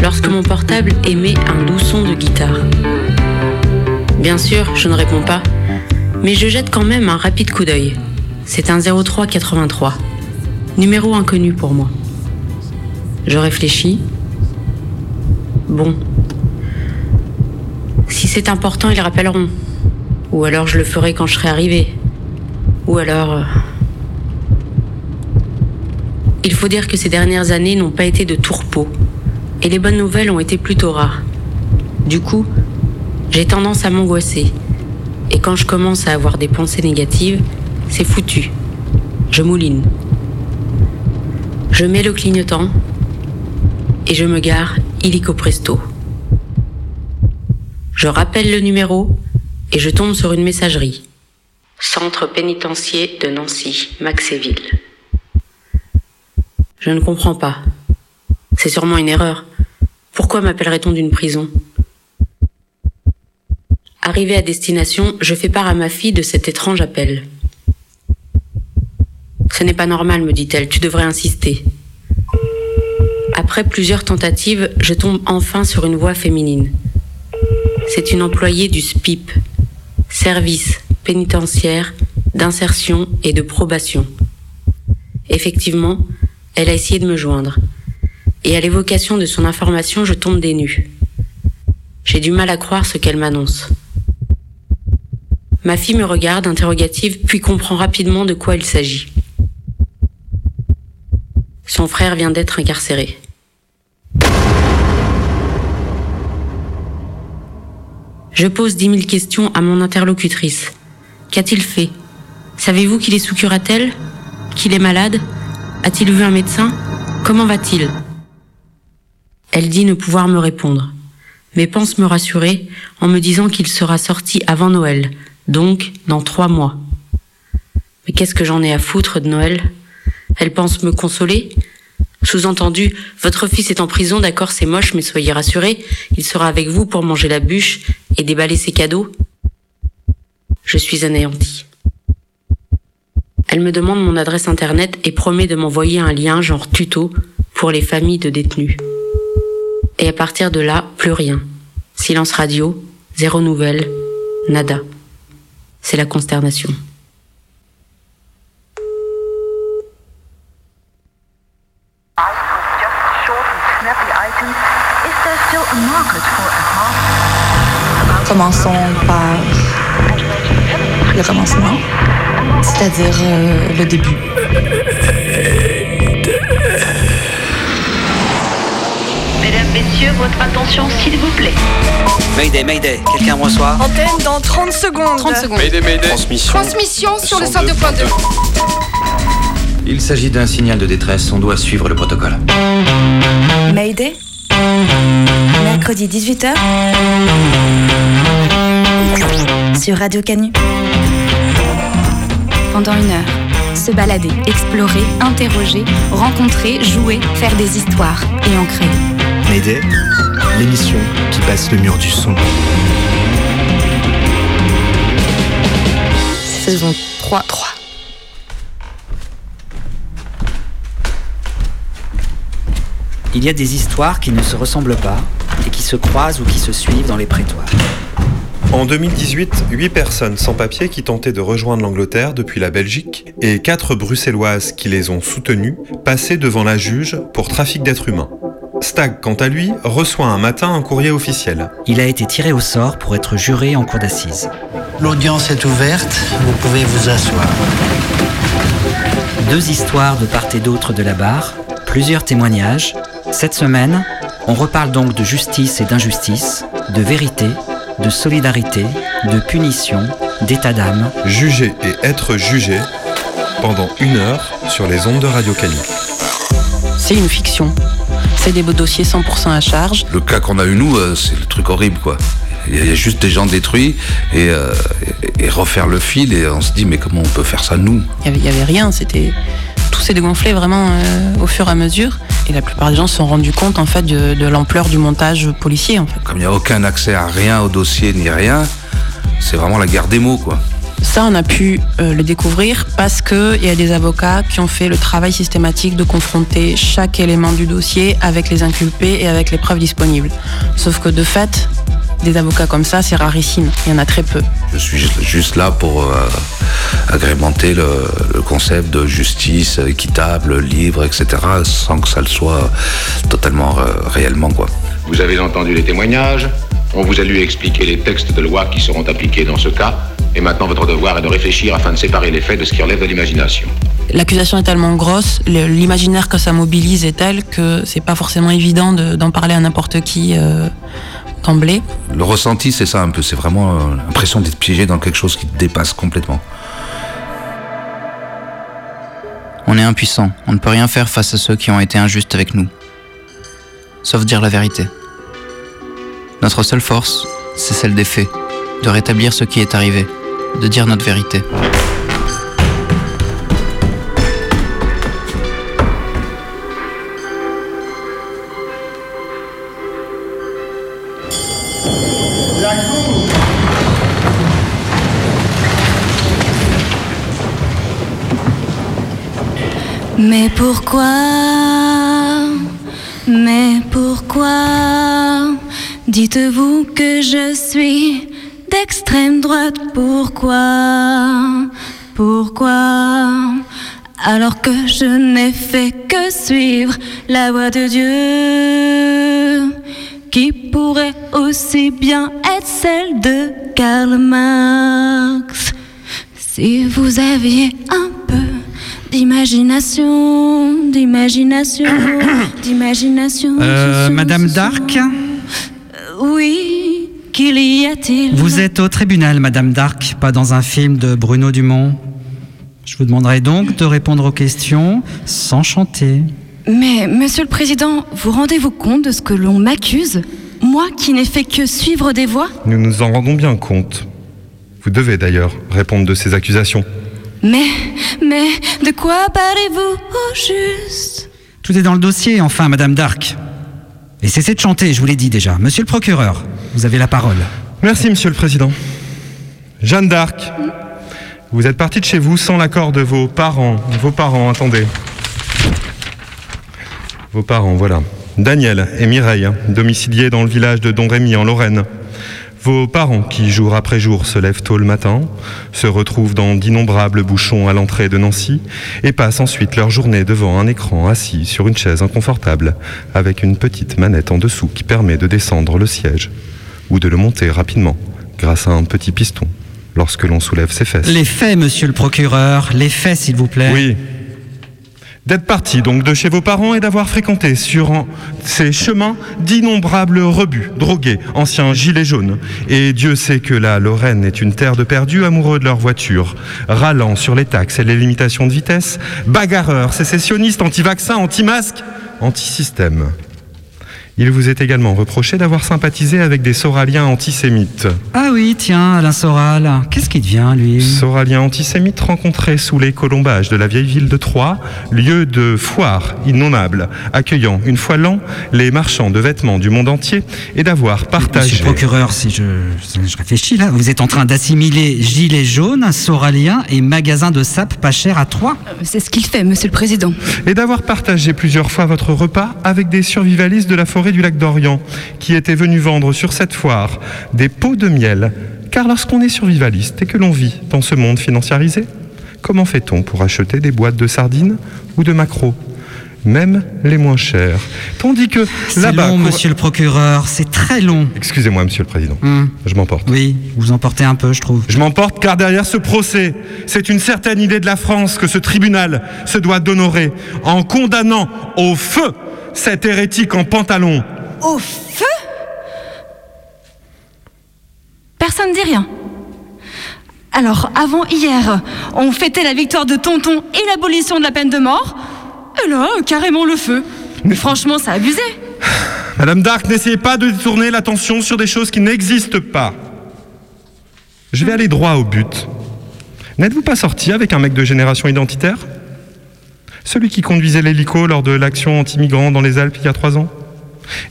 lorsque mon portable émet un doux son de guitare. Bien sûr, je ne réponds pas, mais je jette quand même un rapide coup d'œil. C'est un 0383, numéro inconnu pour moi. Je réfléchis. Bon. Si c'est important, ils rappelleront. Ou alors je le ferai quand je serai arrivé. Ou alors... Il faut dire que ces dernières années n'ont pas été de tourpeau. Et les bonnes nouvelles ont été plutôt rares. Du coup, j'ai tendance à m'angoisser. Et quand je commence à avoir des pensées négatives, c'est foutu. Je mouline. Je mets le clignotant et je me gare illico presto. Je rappelle le numéro et je tombe sur une messagerie. Centre pénitentiaire de Nancy, Maxéville. Je ne comprends pas. C'est sûrement une erreur. Pourquoi m'appellerait-on d'une prison? Arrivé à destination, je fais part à ma fille de cet étrange appel. Ce n'est pas normal, me dit-elle, tu devrais insister. Après plusieurs tentatives, je tombe enfin sur une voix féminine. C'est une employée du SPIP, Service pénitentiaire d'insertion et de probation. Effectivement, elle a essayé de me joindre. Et à l'évocation de son information, je tombe des nues. J'ai du mal à croire ce qu'elle m'annonce. Ma fille me regarde, interrogative, puis comprend rapidement de quoi il s'agit. Son frère vient d'être incarcéré. Je pose dix mille questions à mon interlocutrice. Qu'a-t-il fait? Savez-vous qu'il est sous curatelle? Qu'il est malade? A-t-il vu un médecin? Comment va-t-il? Elle dit ne pouvoir me répondre, mais pense me rassurer en me disant qu'il sera sorti avant Noël, donc dans trois mois. Mais qu'est-ce que j'en ai à foutre de Noël? Elle pense me consoler? Sous-entendu, votre fils est en prison, d'accord, c'est moche, mais soyez rassurés, il sera avec vous pour manger la bûche et déballer ses cadeaux. Je suis anéantie. Elle me demande mon adresse internet et promet de m'envoyer un lien genre tuto pour les familles de détenus. Et à partir de là, plus rien. Silence radio, zéro nouvelle, nada. C'est la consternation. Commençons par le commencement, c'est-à-dire euh, le début. Mesdames, Messieurs, votre attention s'il vous plaît. Mayday, Mayday, quelqu'un me reçoit Antenne dans 30 secondes. 30 secondes. Mayday, Mayday. Transmission. Transmission sur le 102.2. Il s'agit d'un signal de détresse, on doit suivre le protocole. Mayday Mercredi 18h sur Radio Canu. Pendant une heure. Se balader, explorer, interroger, rencontrer, jouer, faire des histoires et en créer. Mayday, l'émission qui passe le mur du son. Saison 3. 3. Il y a des histoires qui ne se ressemblent pas et qui se croisent ou qui se suivent dans les prétoires. En 2018, 8 personnes sans papier qui tentaient de rejoindre l'Angleterre depuis la Belgique et 4 bruxelloises qui les ont soutenues passaient devant la juge pour trafic d'êtres humains. Stag, quant à lui, reçoit un matin un courrier officiel. Il a été tiré au sort pour être juré en cour d'assises. L'audience est ouverte, vous pouvez vous asseoir. Deux histoires de part et d'autre de la barre, plusieurs témoignages. Cette semaine, on reparle donc de justice et d'injustice, de vérité, de solidarité, de punition, d'état d'âme. Juger et être jugé pendant une heure sur les ondes de Radio Canu. C'est une fiction. C'est des beaux dossiers 100% à charge. Le cas qu'on a eu nous, euh, c'est le truc horrible quoi. Il y a juste des gens détruits et, euh, et, et refaire le fil et on se dit mais comment on peut faire ça nous? Il n'y avait, avait, rien, c'était tout s'est dégonflé vraiment euh, au fur et à mesure. Et la plupart des gens se sont rendus compte en fait de, de l'ampleur du montage policier. En fait. Comme il n'y a aucun accès à rien au dossier ni rien, c'est vraiment la guerre des mots quoi. Ça, on a pu euh, le découvrir parce qu'il y a des avocats qui ont fait le travail systématique de confronter chaque élément du dossier avec les inculpés et avec les preuves disponibles. Sauf que de fait, des avocats comme ça, c'est rarissime. Il y en a très peu. Je suis juste là pour euh, agrémenter le, le, concept de justice équitable, libre, etc., sans que ça le soit totalement euh, réellement. Quoi. Vous avez entendu les témoignages, on vous a lu expliquer les textes de loi qui seront appliqués dans ce cas, et maintenant votre devoir est de réfléchir afin de séparer les faits de ce qui relève de l'imagination. L'accusation est tellement grosse, l'imaginaire que ça mobilise est tel que c'est pas forcément évident d'en parler à n'importe qui. Euh, d'emblée. Le ressenti, c'est ça un peu. C'est vraiment euh, l'impression d'être piégé dans quelque chose qui te dépasse complètement. On est impuissant. On ne peut rien faire face à ceux qui ont été injustes avec nous. Sauf dire la vérité. Notre seule force, c'est celle des faits, de rétablir ce qui est arrivé, de dire notre vérité. Mais pourquoi Mais pourquoi Dites-vous que je suis d'extrême droite? Pourquoi Pourquoi Alors que je n'ai fait que suivre la voie de Dieu? Pourrait aussi bien être celle de Karl Marx. Si vous aviez un peu d'imagination, d'imagination, d'imagination. Euh, Madame Dark Oui, qu'il y a-t-il? Vous êtes au tribunal, Madame Dark, pas dans un film de Bruno Dumont. Je vous demanderai donc de répondre aux questions sans chanter. Mais, Monsieur le Président, vous rendez-vous compte de ce que l'on m'accuse? Moi qui n'ai fait que suivre des voies Nous nous en rendons bien compte. Vous devez d'ailleurs répondre de ces accusations. Mais, mais, de quoi parlez-vous au juste? Tout est dans le dossier, enfin, Madame Dark. Et cessez de chanter, je vous l'ai dit déjà. Monsieur le procureur, vous avez la parole. Merci, Monsieur le Président. Jeanne d'Arc, vous êtes partie de chez vous sans l'accord de vos parents. Vos parents, attendez. Vos parents, voilà. Daniel et Mireille, domiciliés dans le village de Don Rémy en Lorraine. Vos parents, qui jour après jour se lèvent tôt le matin, se retrouvent dans d'innombrables bouchons à l'entrée de Nancy et passent ensuite leur journée devant un écran assis sur une chaise inconfortable avec une petite manette en dessous qui permet de descendre le siège ou de le monter rapidement grâce à un petit piston lorsque l'on soulève ses fesses. Les faits, monsieur le procureur, les faits, s'il vous plaît. Oui, d'être parti donc de chez vos parents et d'avoir fréquenté sur ces chemins d'innombrables rebuts, drogués, anciens gilets jaunes. Et Dieu sait que la Lorraine est une terre de perdus amoureux de leur voiture, râlant sur les taxes et les limitations de vitesse, bagarreurs, sécessionnistes, anti-vaccins, anti-masques, anti-système. Il vous est également reproché d'avoir sympathisé avec des Soraliens antisémites. Ah oui, tiens, Alain Soral. Qu'est-ce qui devient, lui? Soraliens antisémites rencontrés sous les colombages de la vieille ville de Troyes, lieu de foire innommable, accueillant une fois l'an les marchands de vêtements du monde entier et d'avoir partagé. Monsieur le procureur, si je, je réfléchis là, vous êtes en train d'assimiler gilets jaunes, Soraliens et magasins de sap pas cher à Troyes C'est ce qu'il fait, monsieur le président. Et d'avoir partagé plusieurs fois votre repas avec des survivalistes de la forêt du lac d'Orient qui étaient venus vendre sur cette foire des pots de miel. Car lorsqu'on est survivaliste et que l'on vit dans ce monde financiarisé, comment fait-on pour acheter des boîtes de sardines ou de maquereaux même les moins chers. Tandis que là-bas. C'est long, monsieur le procureur, c'est très long. Excusez-moi, monsieur le président. Hum. Je m'emporte. Oui, vous emportez un peu, je trouve. Je m'emporte car derrière ce procès, c'est une certaine idée de la France que ce tribunal se doit d'honorer en condamnant au feu cet hérétique en pantalon. Au feu? Personne dit rien. Alors, avant hier, on fêtait la victoire de Tonton et l'abolition de la peine de mort. Et là, carrément le feu. Mais franchement, ça a abusé. Madame Dark, n'essayez pas de détourner l'attention sur des choses qui n'existent pas. Je vais aller droit au but. N'êtes-vous pas sorti avec un mec de génération identitaire? Celui qui conduisait l'hélico lors de l'action anti-migrants dans les Alpes il y a trois ans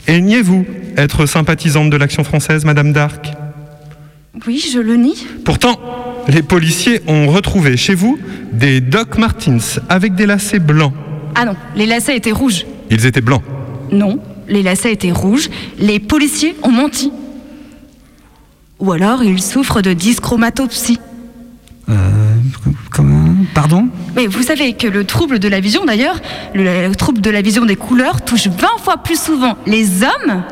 Et niez-vous être sympathisante de l'action française, Madame Dark Oui, je le nie. Pourtant, les policiers ont retrouvé chez vous des Doc Martens avec des lacets blancs. Ah non, les lacets étaient rouges. Ils étaient blancs. Non, les lacets étaient rouges. Les policiers ont menti. Ou alors ils souffrent de dyschromatopsie. Euh, comment Pardon? Mais vous savez que le trouble de la vision, d'ailleurs, le, le trouble de la vision des couleurs touche 20 fois plus souvent les hommes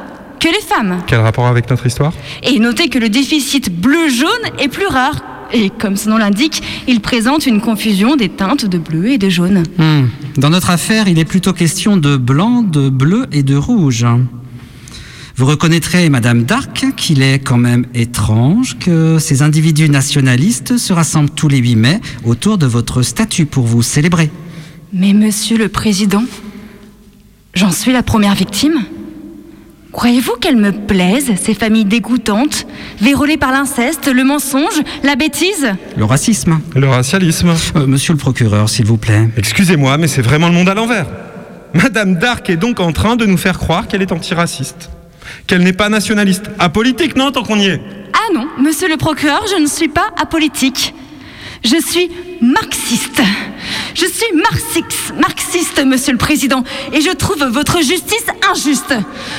que les femmes. Quel rapport avec notre histoire? Et notez que le déficit bleu-jaune est plus rare. Et comme son nom l'indique, il présente une confusion des teintes de bleu et de jaune. Hmm. Dans notre affaire, il est plutôt question de blanc, de bleu et de rouge. Vous reconnaîtrez, Madame Dark, qu'il est quand même étrange que ces individus nationalistes se rassemblent tous les 8 mai autour de votre statue pour vous célébrer. Mais monsieur le président, j'en suis la première victime Croyez-vous qu'elles me plaisent, ces familles dégoûtantes, vérolées par l'inceste, le mensonge, la bêtise? Le racisme. Le racialisme. Euh, monsieur le procureur, s'il vous plaît. Excusez-moi, mais c'est vraiment le monde à l'envers. Madame Dark est donc en train de nous faire croire qu'elle est antiraciste. Qu'elle n'est pas nationaliste. Apolitique, non, tant qu'on y est Ah non, monsieur le procureur, je ne suis pas apolitique. Je suis marxiste. Je suis marxiste, marxiste, monsieur le président, et je trouve votre justice injuste.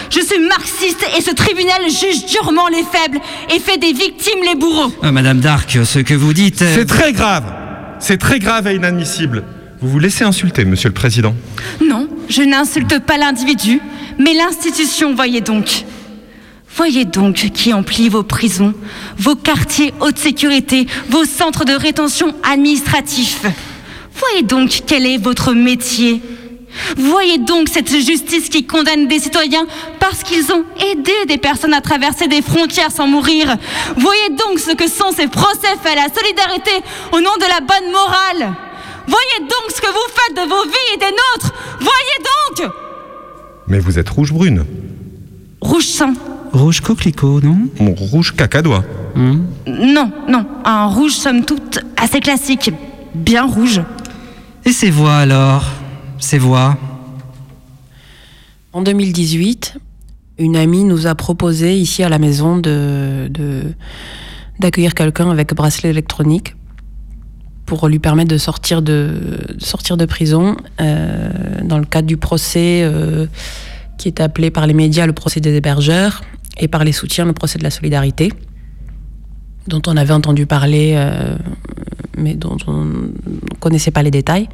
Je suis marxiste et ce tribunal juge durement les faibles et fait des victimes les bourreaux. Euh, Madame Dark, ce que vous dites... est- C'est très grave. C'est très grave et inadmissible. Vous vous laissez insulter, monsieur le président. Non, je n'insulte pas l'individu, mais l'institution, voyez donc. Voyez donc qui emplit vos prisons, vos quartiers haute sécurité, vos centres de rétention administratifs. Voyez donc quel est votre métier. Voyez donc cette justice qui condamne des citoyens parce qu'ils ont aidé des personnes à traverser des frontières sans mourir. Voyez donc ce que sont ces procès faits à la solidarité au nom de la bonne morale. Voyez donc ce que vous faites de vos vies et des nôtres. Voyez donc Mais vous êtes rouge-brune. Rouge sang. Rouge coquelicot, non? Mon rouge cacadois. Hmm? Non, non, un rouge somme toute assez classique, bien rouge. Et ces voix alors? Ces voix? En 2018, une amie nous a proposé ici à la maison de, de- d'accueillir quelqu'un avec bracelet électronique pour lui permettre de sortir de, sortir de prison euh, dans le cadre du procès euh, qui est appelé par les médias le procès des hébergeurs et par les soutiens le procès de la solidarité dont on avait entendu parler euh, mais dont on ne connaissait pas les détails.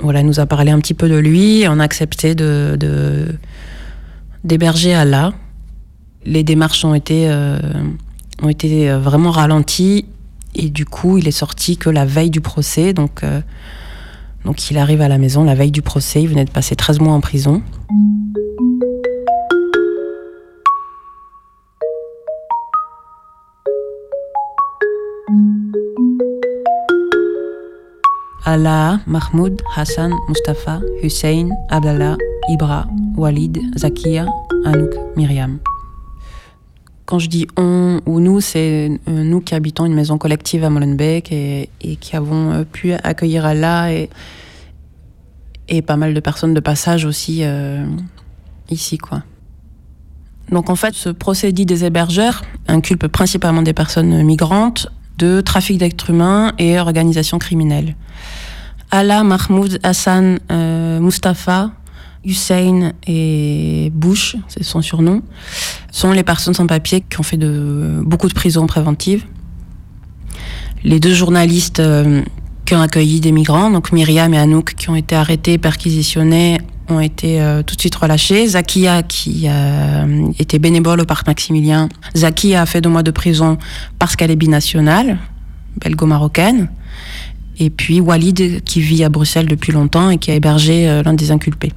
Voilà, elle nous a parlé un petit peu de lui on a accepté de, d'héberger Allah. Les démarches ont été, ont été vraiment ralenties et du coup, il est sorti que la veille du procès. Donc, euh, donc il arrive à la maison la veille du procès. Il venait de passer 13 mois en prison. Allah, Mahmoud, Hassan, Mustafa, Hussein, Abdallah, Ibra, Walid, Zakia, Anouk, Myriam. Quand je dis on ou nous, c'est euh, nous qui habitons une maison collective à Molenbeek et, qui avons euh, pu accueillir Allah et, et pas mal de personnes de passage aussi euh, ici, quoi. Donc en fait, ce procès dit des hébergeurs inculpe principalement des personnes migrantes de trafic d'êtres humains et organisation criminelle. Allah, Mahmoud, Hassan, euh, Mustafa, Hussein et Bush, c'est son surnom, sont les personnes sans papier qui ont fait de, beaucoup de prisons préventives. Les deux journalistes euh, qui ont accueilli des migrants, donc Myriam et Anouk, qui ont été arrêtés, perquisitionnés, ont été euh, tout de suite relâchés. Zakia, qui euh, était bénévole au parc Maximilien, Zakia a fait deux mois de prison parce qu'elle est binationale, belgo-marocaine. Et puis Walid, qui vit à Bruxelles depuis longtemps et qui a hébergé euh, l'un des inculpés.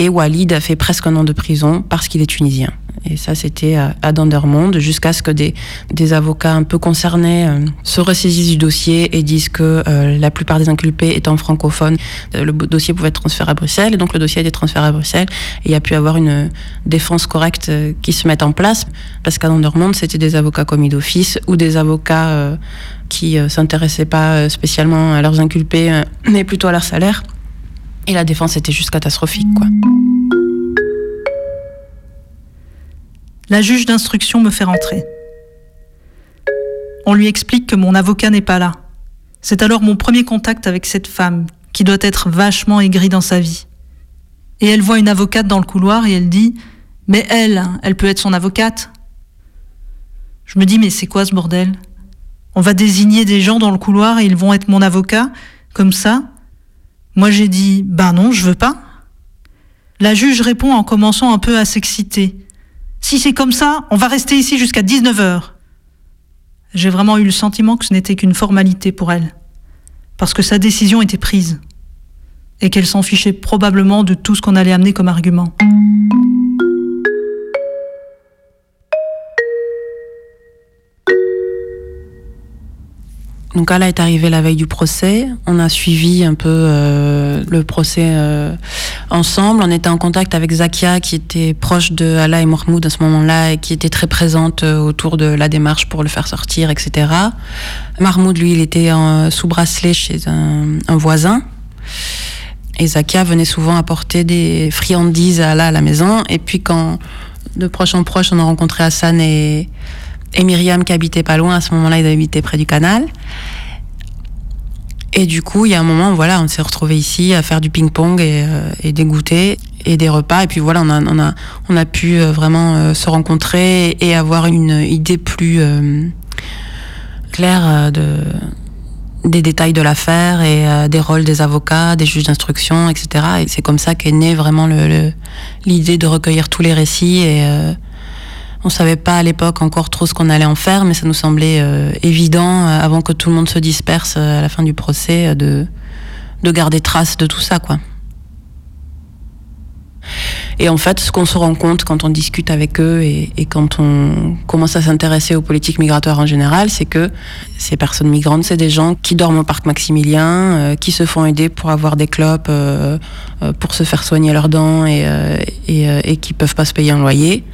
Et Walid a fait presque un an de prison parce qu'il est tunisien. Et ça, c'était à, à Dendermonde, jusqu'à ce que des, des avocats un peu concernés euh, se ressaisissent du dossier et disent que euh, la plupart des inculpés étant francophones, euh, le dossier pouvait être transféré à Bruxelles. Et donc, le dossier a été transféré à Bruxelles. Et il y a pu avoir une défense correcte euh, qui se mette en place. Parce qu'à Dendermonde, c'était des avocats commis d'office ou des avocats euh, qui euh, s'intéressaient pas euh, spécialement à leurs inculpés, euh, mais plutôt à leur salaire. Et la défense était juste catastrophique, quoi. La juge d'instruction me fait rentrer. On lui explique que mon avocat n'est pas là. C'est alors mon premier contact avec cette femme, qui doit être vachement aigrie dans sa vie. Et elle voit une avocate dans le couloir et elle dit Mais elle, elle peut être son avocate? Je me dis Mais c'est quoi ce bordel? On va désigner des gens dans le couloir et ils vont être mon avocat, comme ça Moi j'ai dit Ben non, je veux pas. La juge répond en commençant un peu à s'exciter. Si c'est comme ça, on va rester ici jusqu'à 19h. J'ai vraiment eu le sentiment que ce n'était qu'une formalité pour elle, parce que sa décision était prise, et qu'elle s'en fichait probablement de tout ce qu'on allait amener comme argument. Donc Allah est arrivé la veille du procès. On a suivi un peu euh, le procès euh, ensemble. On était en contact avec Zakia, qui était proche de Allah et Mahmoud à ce moment-là et qui était très présente euh, autour de la démarche pour le faire sortir, etc. Mahmoud, lui, il était sous bracelet chez un, un, voisin. Et Zakia venait souvent apporter des friandises à Allah à la maison. Et puis quand de proche en proche, on a rencontré Hassan et et Myriam qui habitait pas loin à ce moment-là, ils habitaient près du canal. Et du coup, il y a un moment, voilà, on s'est retrouvés ici à faire du ping-pong et, euh, et, des goûters et des repas. Et puis voilà, on a, on a, on a pu euh, vraiment euh, se rencontrer et avoir une idée plus euh, claire de, des détails de l'affaire et des rôles des avocats, des juges d'instruction, etc. Et c'est comme ça qu'est née vraiment l'idée de recueillir tous les récits et on savait pas à l'époque encore trop ce qu'on allait en faire, mais ça nous semblait euh, évident, euh, avant que tout le monde se disperse euh, à la fin du procès, de, de garder trace de tout ça, quoi. Et en fait, ce qu'on se rend compte quand on discute avec eux et, quand on commence à s'intéresser aux politiques migratoires en général, c'est que ces personnes migrantes, c'est des gens qui dorment au parc Maximilien, qui se font aider pour avoir des clopes, pour se faire soigner leurs dents et, et, et qui peuvent pas se payer un loyer.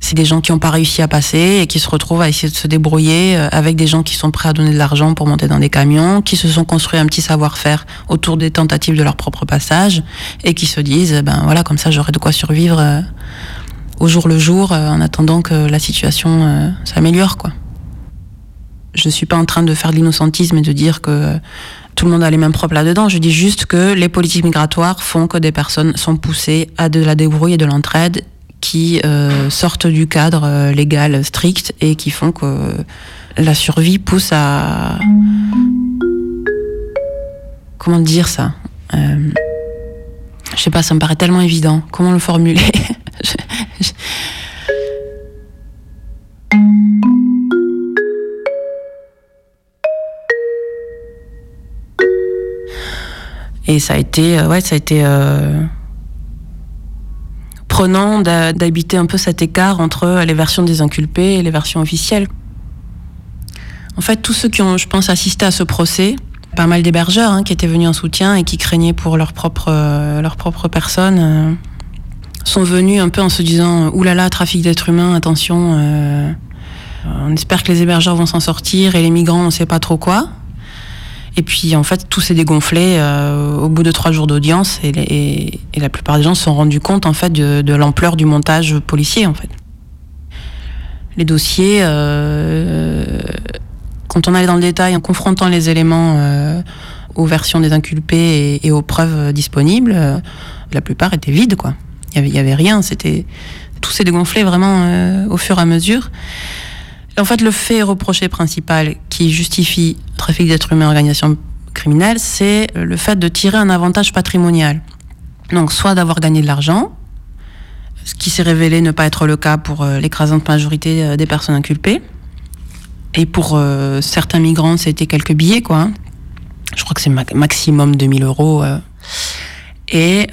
C'est des gens qui n'ont pas réussi à passer et qui se retrouvent à essayer de se débrouiller euh, avec des gens qui sont prêts à donner de l'argent pour monter dans des camions, qui se sont construits un petit savoir-faire autour des tentatives de leur propre passage et qui se disent, ben voilà, comme ça j'aurai de quoi survivre euh, au jour le jour euh, en attendant que la situation s'améliore, quoi. Je suis pas en train de faire de l'innocentisme et de dire que tout le monde a les mêmes propres là-dedans. Je dis juste que les politiques migratoires font que des personnes sont poussées à de la débrouille et de l'entraide qui euh, sortent du cadre euh, légal strict et qui font que la survie pousse à... Comment dire ça euh, Je sais pas, ça me paraît tellement évident. Comment le formuler Et ça a été, ouais, ça a été prenant d'habiter un peu cet écart entre les versions des inculpés et les versions officielles. En fait, tous ceux qui ont, je pense, assisté à ce procès, pas mal d'hébergeurs hein, qui étaient venus en soutien et qui craignaient pour leur propre, euh, leur propre personne, euh, sont venus un peu en se disant oulala, trafic d'êtres humains, attention, euh, on espère que les hébergeurs vont s'en sortir et les migrants, on sait pas trop quoi. Et puis en fait, tout s'est dégonflé euh, au bout de trois jours d'audience et, la plupart des gens se sont rendus compte en fait de, l'ampleur du montage policier en fait. Les dossiers, euh, quand on allait dans le détail en confrontant les éléments euh, aux versions des inculpés et, aux preuves disponibles, la plupart étaient vides quoi. Il y avait, avait rien. C'était tout s'est dégonflé vraiment au fur et à mesure. En fait, le fait reproché principal qui justifie trafic d'êtres humains organisation criminelle, c'est le fait de tirer un avantage patrimonial. Donc, soit d'avoir gagné de l'argent, ce qui s'est révélé ne pas être le cas pour euh, l'écrasante majorité euh, des personnes inculpées. Et pour euh, certains migrants, c'était quelques billets, quoi. Je crois que c'est ma maximum 2000 euros. Euh. Et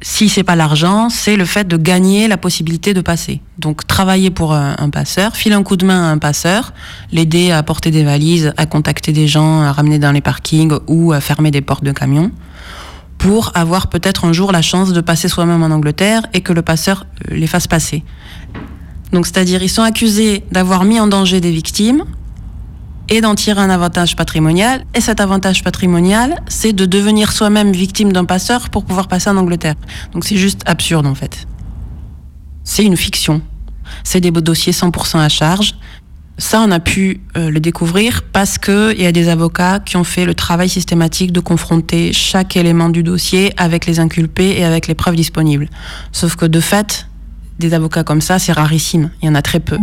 si c'est pas l'argent, c'est le fait de gagner la possibilité de passer. Donc travailler pour un, passeur, filer un coup de main à un passeur, l'aider à porter des valises, à contacter des gens, à ramener dans les parkings ou à fermer des portes de camions pour avoir peut-être un jour la chance de passer soi-même en Angleterre et que le passeur les fasse passer. Donc c'est-à-dire ils sont accusés d'avoir mis en danger des victimes et d'en tirer un avantage patrimonial. Et cet avantage patrimonial, c'est de devenir soi-même victime d'un passeur pour pouvoir passer en Angleterre. Donc c'est juste absurde en fait. C'est une fiction. C'est des dossiers 100% à charge. Ça, on a pu euh, le découvrir parce qu'il y a des avocats qui ont fait le travail systématique de confronter chaque élément du dossier avec les inculpés et avec les preuves disponibles. Sauf que de fait, des avocats comme ça, c'est rarissime. Il y en a très peu.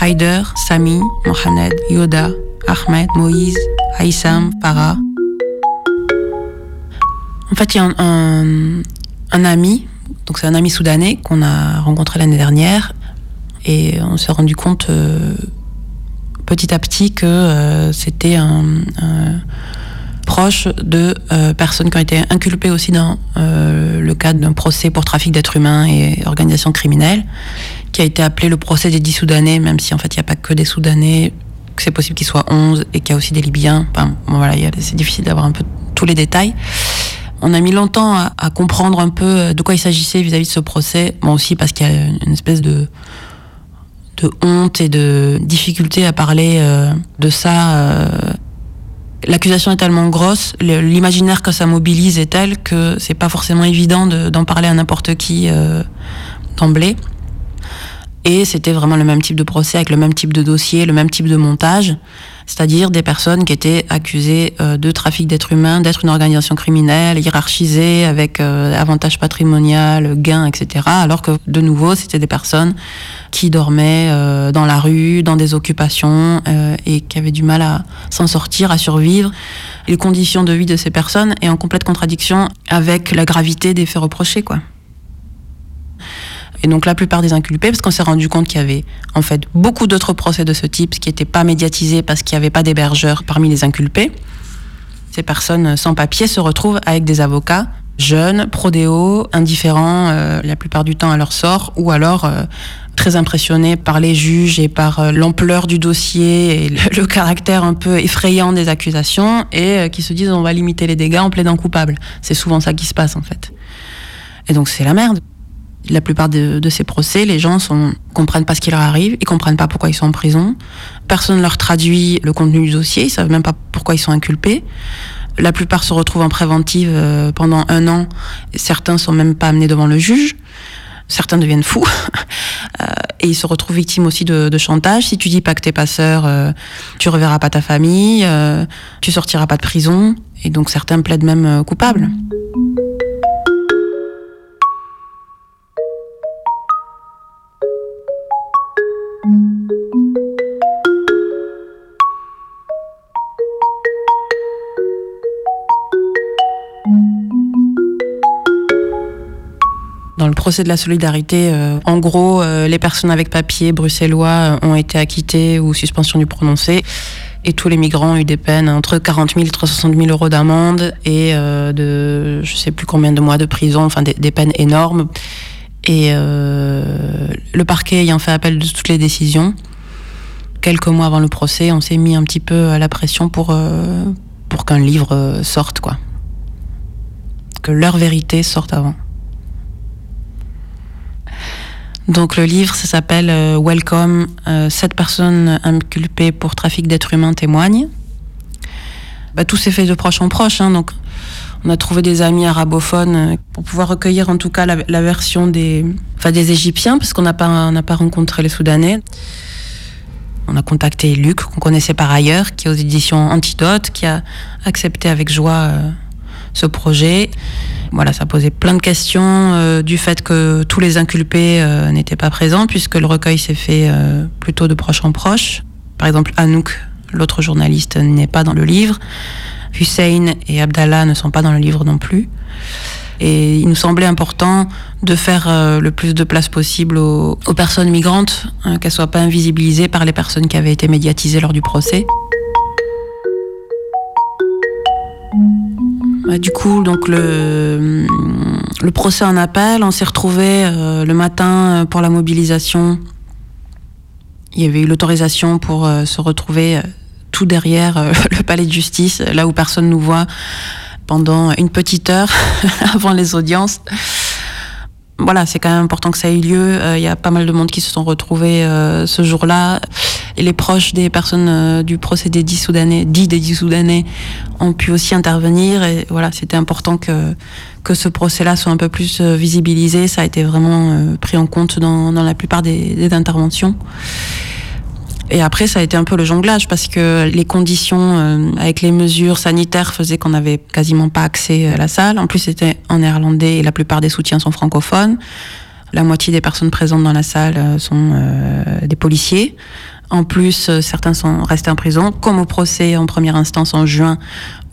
Haider, Sami, Mohamed, Yoda, Ahmed, Moïse, Aïssam, Farah. En fait, il y a un, ami, donc c'est un ami soudanais qu'on a rencontré l'année dernière, et on s'est rendu compte euh, petit à petit que euh, c'était un, proche de euh, personnes qui ont été inculpées aussi dans le cadre d'un procès pour trafic d'êtres humains et organisation criminelle, qui a été appelé le procès des 10 Soudanais, même si en fait il n'y a pas que des Soudanais, que c'est possible qu'il soit 11 et qu'il y a aussi des Libyens. Enfin, voilà, c'est difficile d'avoir un peu tous les détails. On a mis longtemps à, comprendre un peu de quoi il s'agissait vis-à-vis de ce procès. Bon, aussi parce qu'il y a une espèce de, de honte et de difficulté à parler euh, de ça. Euh. L'accusation est tellement grosse, l'imaginaire que ça mobilise est tel que c'est pas forcément évident d'en parler à n'importe qui euh, d'emblée. Et c'était vraiment le même type de procès avec le même type de dossier, le même type de montage, c'est-à-dire des personnes qui étaient accusées euh, de trafic d'êtres humains, d'être une organisation criminelle, hiérarchisée, avec euh, avantages patrimonial, gains, etc. Alors que de nouveau, c'était des personnes qui dormaient euh, dans la rue, dans des occupations, euh, et qui avaient du mal à s'en sortir, à survivre. Les conditions de vie de ces personnes est en complète contradiction avec la gravité des faits reprochés, quoi. Et donc la plupart des inculpés, parce qu'on s'est rendu compte qu'il y avait en fait beaucoup d'autres procès de ce type qui n'étaient pas médiatisés parce qu'il n'y avait pas d'hébergeurs parmi les inculpés. Ces personnes sans papier se retrouvent avec des avocats jeunes, prodéo, indifférents euh, la plupart du temps à leur sort, ou alors euh, très impressionnés par les juges et par euh, l'ampleur du dossier et le, le, caractère un peu effrayant des accusations, et qui se disent on va limiter les dégâts en plaidant coupable. C'est souvent ça qui se passe en fait. Et donc c'est la merde la plupart de, ces procès, les gens sont, comprennent pas ce qui leur arrive, ils comprennent pas pourquoi ils sont en prison. Personne leur traduit le contenu du dossier, ils savent même pas pourquoi ils sont inculpés. La plupart se retrouvent en préventive euh, pendant un an. Certains sont même pas amenés devant le juge. Certains deviennent fous euh, et ils se retrouvent victimes aussi de, chantage. Si tu dis pas que t'es passeur, euh, tu reverras pas ta famille, tu sortiras pas de prison. Et donc certains plaident même coupables. Procès de la solidarité, euh, en gros, euh, les personnes avec papier bruxellois euh, ont été acquittées ou suspension du prononcé. Et tous les migrants ont eu des peines entre 40 000 et 360 000 euros d'amende et de je sais plus combien de mois de prison, enfin des, peines énormes. Et le parquet ayant fait appel de toutes les décisions, quelques mois avant le procès, on s'est mis un petit peu à la pression pour, pour qu'un livre sorte, quoi. Que leur vérité sorte avant. Donc le livre, ça s'appelle euh, Welcome. Euh, sept personnes inculpées pour trafic d'êtres humains témoignent. Bah, tout s'est fait de proche en proche. Hein, donc on a trouvé des amis arabophones euh, pour pouvoir recueillir en tout cas la, version des, enfin, des Égyptiens, parce qu'on n'a pas, on pas rencontré les Soudanais. On a contacté Luc, qu'on connaissait par ailleurs, qui est aux éditions Antidote, qui a accepté avec joie ce projet. Voilà, ça posait plein de questions euh, du fait que tous les inculpés euh, n'étaient pas présents, puisque le recueil s'est fait euh, plutôt de proche en proche. Par exemple, Anouk, l'autre journaliste, n'est pas dans le livre. Hussein et Abdallah ne sont pas dans le livre non plus. Et il nous semblait important de faire le plus de place possible aux, personnes migrantes, hein, qu'elles soient pas invisibilisées par les personnes qui avaient été médiatisées lors du procès. Bah, du coup, donc le, le procès en appel, on s'est retrouvé euh, le matin pour la mobilisation. Il y avait eu l'autorisation pour euh, se retrouver euh, tout derrière euh, le palais de justice, là où personne nous voit, pendant une petite heure avant les audiences. Voilà, c'est quand même important que ça ait eu lieu. Il y a pas mal de monde qui se sont retrouvés ce jour-là. Les proches des personnes euh, du procédé dit soudanais, dit des dix soudanais, ont pu aussi intervenir. Et voilà, c'était important que que ce procès-là soit un peu plus euh, visibilisé. Ça a été vraiment euh, pris en compte dans, dans la plupart des interventions. Et après, ça a été un peu le jonglage parce que les conditions euh, avec les mesures sanitaires faisaient qu'on n'avait quasiment pas accès à la salle. En plus, c'était en néerlandais et la plupart des soutiens sont francophones. La moitié des personnes présentes dans la salle euh, sont euh, des policiers. En plus, euh, certains sont restés en prison, comme au procès en première instance en juin,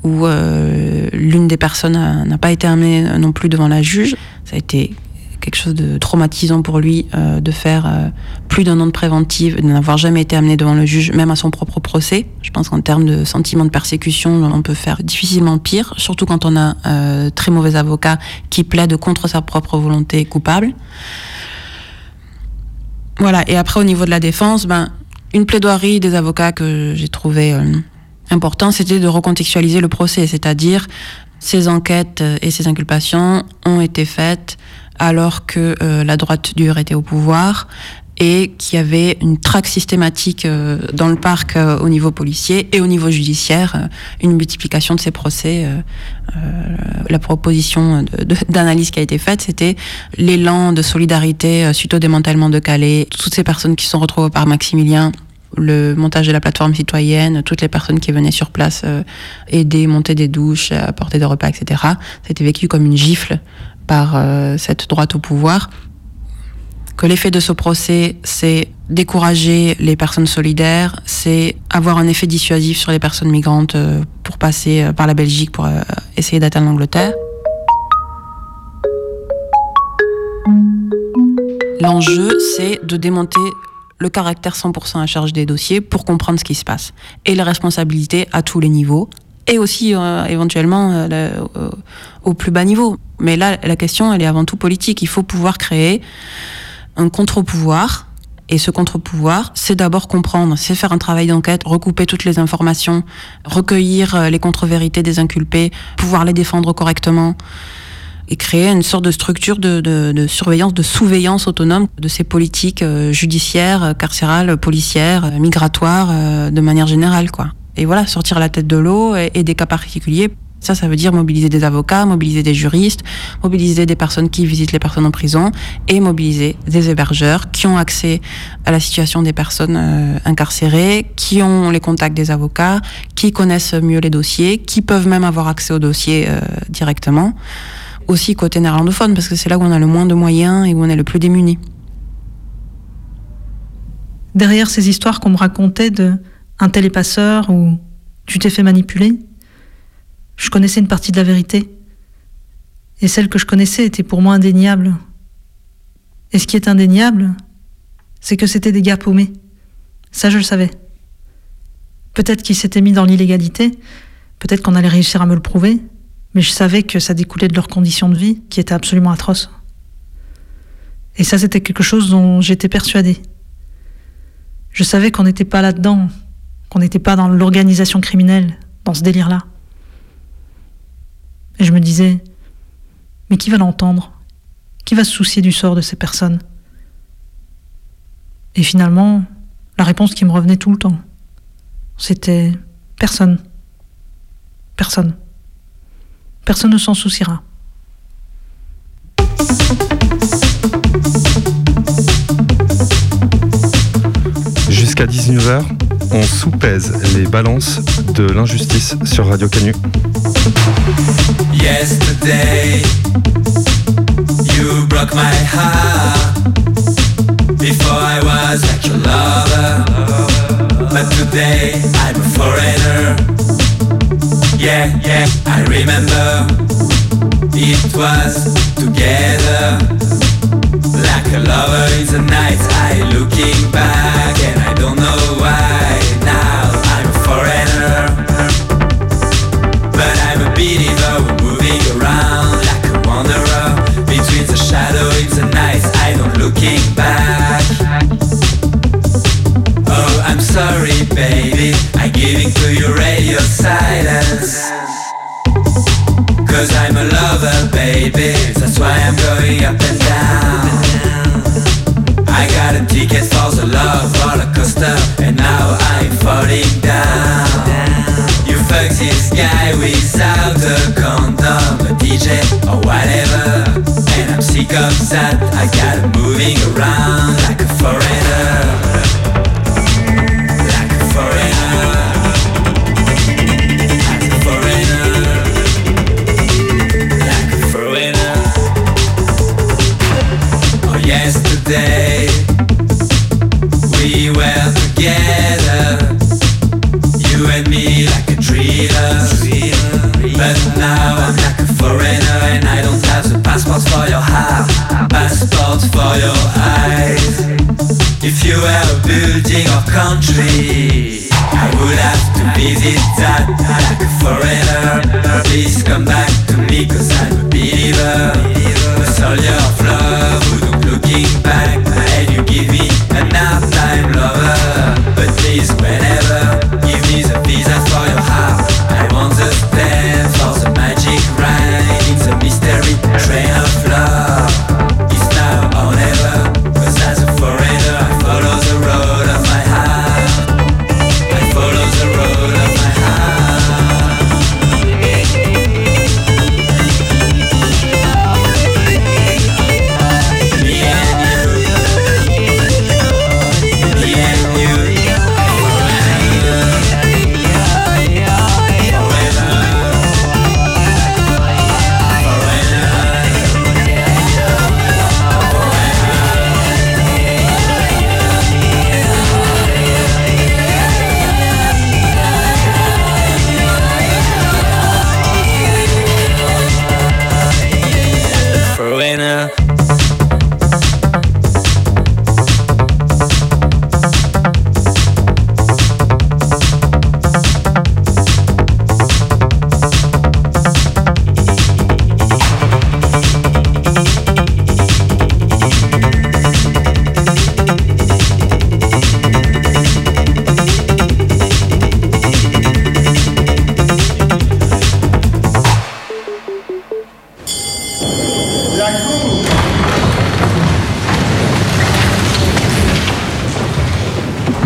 où euh, l'une des personnes a- n'a pas été amenée non plus devant la juge. Ça a été quelque chose de traumatisant pour lui euh, de faire euh, plus d'un an de préventive, de n'avoir jamais été amené devant le juge, même à son propre procès. Je pense qu'en termes de sentiment de persécution, on peut faire difficilement pire, surtout quand on a euh, très mauvais avocat qui plaide contre sa propre volonté coupable. Voilà, et après au niveau de la défense, ben, une plaidoirie des avocats que j'ai trouvé euh, important, c'était de recontextualiser le procès, c'est-à-dire ces enquêtes euh, et ces inculpations ont été faites alors que euh, la droite dure était au pouvoir et qu'il y avait une traque systématique euh, dans le parc euh, au niveau policier et au niveau judiciaire, une multiplication de ces procès. la proposition d'analyse qui a été faite, c'était l'élan de solidarité suite au démantèlement de Calais, toutes ces personnes qui sont retrouvées par Maximilien, le montage de la plateforme citoyenne, toutes les personnes qui venaient sur place aider, monter des douches, apporter des repas, etc. Été vécu comme une gifle par euh, cette droite au pouvoir. Que l'effet de ce procès, c'est décourager les personnes solidaires, c'est avoir un effet dissuasif sur les personnes migrantes euh, pour passer euh, par la Belgique pour essayer d'atteindre l'Angleterre. L'enjeu, c'est de démonter le caractère 100% à charge des dossiers pour comprendre ce qui se passe. Et les responsabilités à tous les niveaux. Et aussi, euh, éventuellement, euh, au plus bas niveau. Mais là, la question, elle est avant tout politique. Il faut pouvoir créer un contre-pouvoir. Et ce contre-pouvoir, c'est d'abord comprendre, c'est faire un travail d'enquête, recouper toutes les informations, recueillir euh, les contre-vérités des inculpés, pouvoir les défendre correctement et créer une sorte de structure de, de, de surveillance, de surveillance autonome de ces politiques euh, judiciaires, euh, carcérales, policières, migratoires, de manière générale, quoi. Et voilà, sortir la tête de l'eau et, des cas particuliers. Ça, ça veut dire mobiliser des avocats, mobiliser des juristes, mobiliser des personnes qui visitent les personnes en prison et mobiliser des hébergeurs qui ont accès à la situation des personnes euh, incarcérées, qui ont les contacts des avocats, qui connaissent mieux les dossiers, qui peuvent même avoir accès aux dossiers euh, directement aussi côté néerlandophone, parce que c'est là où on a le moins de moyens et où on est le plus démuni. Derrière ces histoires qu'on me racontait de un tel est ou tu t'es fait manipuler, je connaissais une partie de la vérité. Et celle que je connaissais était pour moi indéniable. Et ce qui est indéniable, c'est que c'était des gars paumés. Ça, je le savais. Peut-être qu'ils s'étaient mis dans l'illégalité, peut-être qu'on allait réussir à me le prouver, mais je savais que ça découlait de leurs conditions de vie qui étaient absolument atroces. Et ça, c'était quelque chose dont j'étais persuadée. Je savais qu'on n'était pas là-dedans, qu'on n'était pas dans l'organisation criminelle, dans ce délire-là. Et je me disais, mais qui va l'entendre? Qui va se soucier du sort de ces personnes? Et finalement, la réponse qui me revenait tout le temps, c'était personne. Personne. Personne ne s'en souciera. Jusqu'à 19h, on soupèse les balances de l'injustice sur Radio Canu. Yesterday, you broke my heart. Before I was like your lover, but today I'm a foreigner. Yeah, yeah, I remember it was together. Like a lover in the night, I looking back and I don't know why. Now I'm a foreigner. But I'm a believer, moving around like a wanderer Between the shadow in the night, I don't looking back Oh, I'm sorry baby, I'm giving to your radio silence Cause I'm a lover baby, that's why I'm going up and down I got a ticket for the love roller coaster And now I'm falling down. You fuck this guy without a condom, a DJ or whatever. And I'm sick of that. I got moving around like a foreigner. But now I'm like a foreigner and I don't have the passport for your heart, passport for your eyes. If you were a building or country, I would have to visit that like a foreigner. Please come back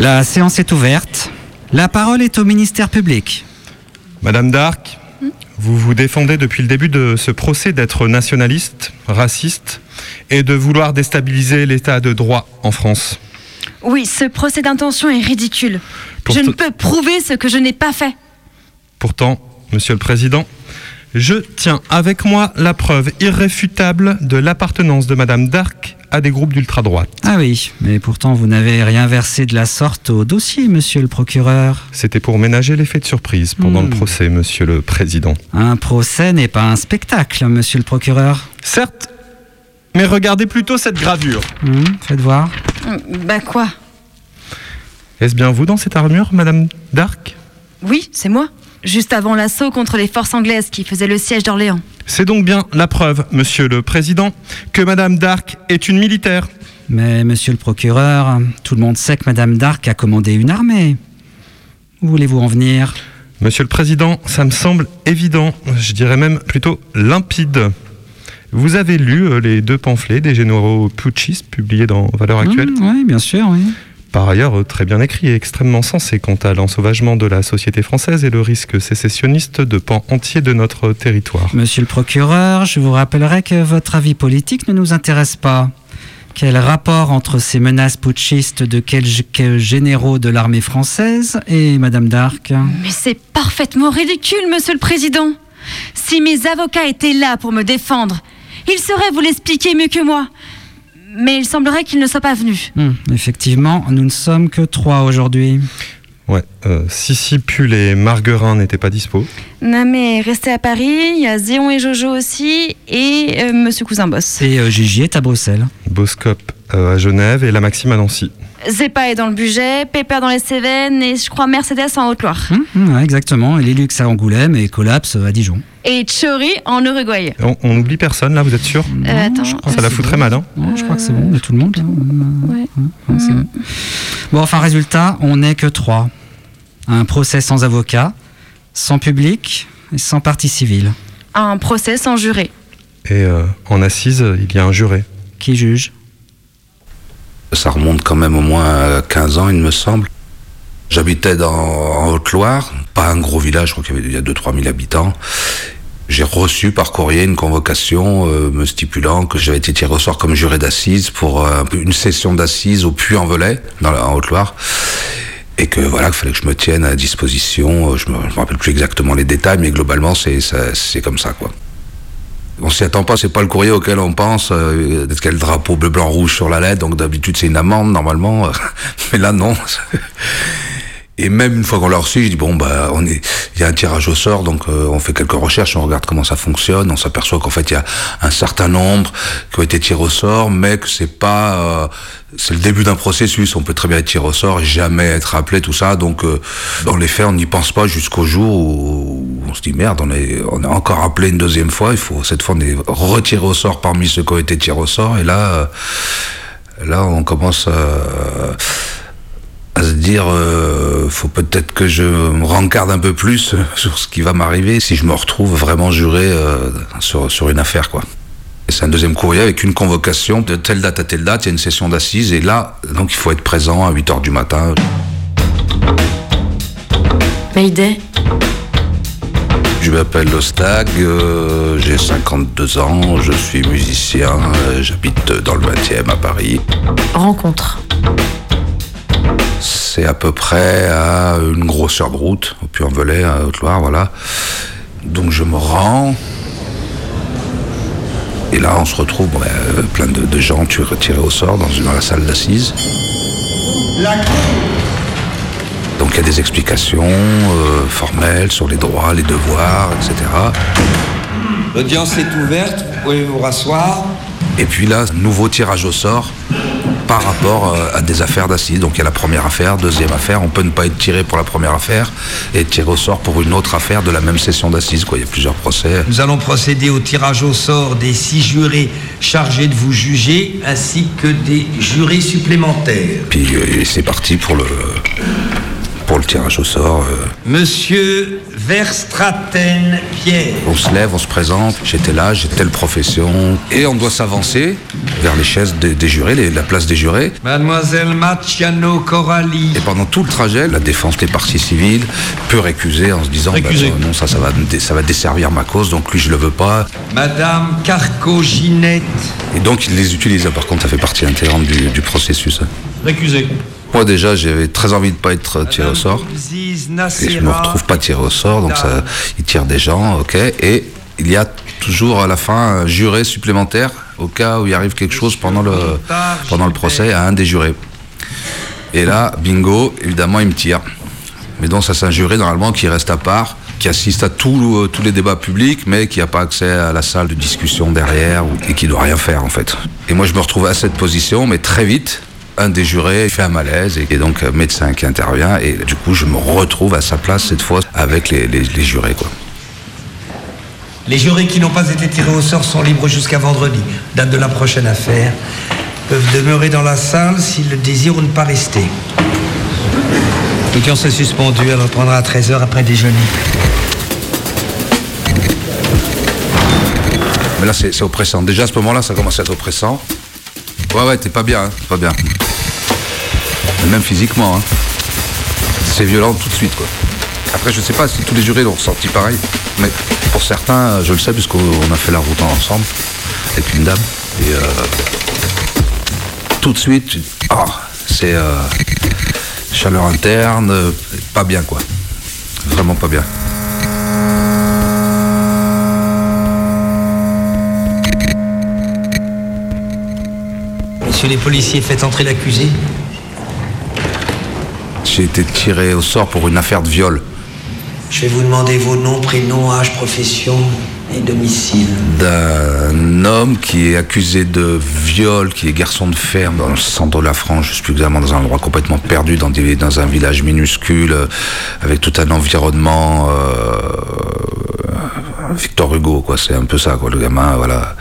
La séance est ouverte. La parole est au ministère public. Madame Dark, vous vous défendez depuis le début de ce procès d'être nationaliste, raciste et de vouloir déstabiliser l'état de droit en France. Oui, ce procès d'intention est ridicule. Pour je ne peux prouver ce que je n'ai pas fait. Pourtant, Monsieur le Président, je tiens avec moi la preuve irréfutable de l'appartenance de Madame Dark à des groupes d'ultra-droite. Ah oui, mais pourtant vous n'avez rien versé de la sorte au dossier, monsieur le procureur. C'était pour ménager l'effet de surprise pendant Hmm. le procès, Monsieur le Président. Un procès n'est pas un spectacle, monsieur le procureur. Certes, mais regardez plutôt cette gravure. Hmm, faites voir. Bah quoi? Est-ce bien vous dans cette armure, Madame Dark Oui, c'est moi. Juste avant l'assaut contre les forces anglaises qui faisaient le siège d'Orléans. C'est donc bien la preuve, Monsieur le Président, que Madame Dark est une militaire. Mais monsieur le procureur, tout le monde sait que madame Dark a commandé une armée. Où voulez-vous en venir? Monsieur le Président, ça me semble évident, je dirais même plutôt limpide. Vous avez lu euh, les deux pamphlets des généraux putschistes publiés dans Valeurs Actuelles? Hmm, Oui, bien sûr, oui. Par ailleurs, euh, très bien écrit et extrêmement sensé quant à l'ensauvagement de la société française et le risque sécessionniste de pans entiers de notre territoire. Monsieur le procureur, je vous rappellerai que votre avis politique ne nous intéresse pas. Quel rapport entre ces menaces putschistes de quelques généraux de l'armée française et Madame Dark Mais c'est parfaitement ridicule, monsieur le président. Si mes avocats étaient là pour me défendre, ils sauraient vous l'expliquer mieux que moi. Mais il semblerait qu'ils ne soient pas venus. Hmm, Effectivement, nous ne sommes que trois aujourd'hui. Ouais, euh, Sissi, Pull et Marguerin n'étaient pas dispo. Non mais restez à Paris, il y a Zéon et Jojo aussi, et euh, monsieur Cousin Boss. Et euh, Gigi est à Bruxelles. Boscop euh, à Genève et la Maxime à Nancy. Zepa est dans le budget, Pépère dans les Cévennes, et je crois Mercedes en Haute-Loire. Hmm, ouais, exactement. Et Lilux à Angoulême et Collapse à Dijon. Et Chori en Uruguay. On, n'oublie personne là, vous êtes sûr Euh, attends, Ça la foutrait mal, hein je crois que c'est bon, il y a tout le monde. hein. Ouais. Ouais, c'est bon. Bon, enfin, résultat, on n'est que trois. Un procès sans avocat, sans public et sans partie civile. Un procès sans juré. Et euh, en assise, il y a un juré. Qui juge? Ça remonte quand même au moins à 15 ans, il me semble. J'habitais en Haute-Loire, pas un gros village, je crois qu'il y avait il y a 2-3 000 habitants. J'ai reçu par courrier une convocation euh, me stipulant que j'avais été tiré au sort comme juré d'assises pour euh, une session d'assises au Puy-en-Velay, en Haute-Loire. Et que voilà, qu'il fallait que je me tienne à disposition. Euh, Je me, me rappelle plus exactement les détails, mais globalement, c'est c'est comme ça, quoi. On s'y attend pas, c'est pas le courrier auquel on pense. Euh, Est-ce drapeau bleu, blanc, rouge sur la lettre Donc d'habitude, c'est une amende, normalement. mais là, non. Et même une fois qu'on l'a reçu, je dis bon bah on est, il y a un tirage au sort, donc euh, on fait quelques recherches, on regarde comment ça fonctionne, on s'aperçoit qu'en fait il y a un certain nombre qui ont été tirés au sort, mais que c'est pas, euh, c'est le début d'un processus. On peut très bien être tiré au sort, jamais être appelé, tout ça. Donc euh, dans les faits, on n'y pense pas jusqu'au jour où on se dit merde, on est, on est encore appelé une deuxième fois. Il faut cette fois on est retiré au sort parmi ceux qui ont été tirés au sort, et là, euh, là on commence à à se dire euh, faut peut-être que je me rencarde un peu plus sur ce qui va m'arriver si je me retrouve vraiment juré euh, sur, sur une affaire quoi. C'est un deuxième courrier avec une convocation de telle date à telle date, il y a une session d'assises et là donc il faut être présent à 8h du matin. Mayday, Je m'appelle Lostag, euh, j'ai 52 ans, je suis musicien, euh, j'habite dans le 20e à Paris. rencontre. C'est à peu près à une grosseur de route, au Puy-en-Velay, à Haute-Loire, voilà. Donc je me rends. Et là, on se retrouve bon, ben, plein de, de gens tirés au sort dans, une- dans la salle d'assises. Donc il y a des explications euh, formelles sur les droits, les devoirs, etc. L'audience est ouverte, vous pouvez vous rasseoir. Et puis là, nouveau tirage au sort par rapport euh, à des affaires d'assises. Donc il y a la première affaire, deuxième affaire. On peut ne pas être tiré pour la première affaire et tiré au sort pour une autre affaire de la même session d'assises. quoi. Il y a plusieurs procès. Nous allons procéder au tirage au sort des six jurés chargés de vous juger, ainsi que des jurés supplémentaires. Puis euh, c'est parti pour le, pour le tirage au sort. euh. Monsieur Verstraten Pierre. On se lève, on se présente. J'étais là, j'ai telle profession. Et on doit s'avancer vers les chaises des, des jurés, les- la place des jurés. Mademoiselle Maciano Coralli. Et pendant tout le trajet, la défense des parties civiles peut récuser en se disant bah, non, ça, ça va, ça va desservir ma cause, donc lui, je le veux pas. Madame Carco-Ginette. Et donc, il les utilise. Par contre, ça fait partie intégrante du, du processus. Récusé. Moi, déjà, j'avais très envie de pas être tiré au sort. Et je me retrouve pas tiré au sort, donc ça, il tire des gens, ok. Et il y a toujours à la fin un juré supplémentaire au cas où il arrive quelque chose pendant le, pendant le procès à un des jurés. Et là, bingo, évidemment, il me tire. Mais donc, ça, c'est un juré normalement qui reste à part, qui assiste à tout, euh, tous les débats publics, mais qui n'a pas accès à la salle de discussion derrière et qui doit rien faire en fait. Et moi, je me retrouve à cette position, mais très vite. Un des jurés fait un malaise et, et donc un médecin qui intervient et du coup je me retrouve à sa place cette fois avec les, les- les jurés quoi. Les jurés qui n'ont pas été tirés au sort sont libres jusqu'à vendredi, date de la prochaine affaire. Peuvent demeurer dans la salle s'ils le désirent ou ne pas rester. L'audience est suspendue, elle reprendra à 13h après déjeuner. Mais là c'est c'est oppressant. Déjà à ce moment-là ça commence à être oppressant. Ouais ouais t'es pas bien, hein, t'es pas bien. Même physiquement. hein. C'est violent tout de suite quoi. Après je sais pas si tous les jurés l'ont ressenti pareil, mais pour certains je le sais puisqu'on a fait la route ensemble avec une dame. Et euh, tout de suite, ah, c'est euh, chaleur interne, pas bien quoi. Vraiment pas bien. Messieurs les policiers, faites entrer l'accusé. J'ai été tiré au sort pour une affaire de viol Je vais vous demander vos noms, prénoms, âge, profession et domicile. d'un homme qui est accusé de viol, qui est garçon de ferme dans le centre de la France, je suis plus exactement dans un endroit complètement perdu, dans, des- dans un village minuscule, euh, avec tout un environnement euh, Victor Hugo, quoi. C'est un peu ça, quoi. Le gamin, voilà.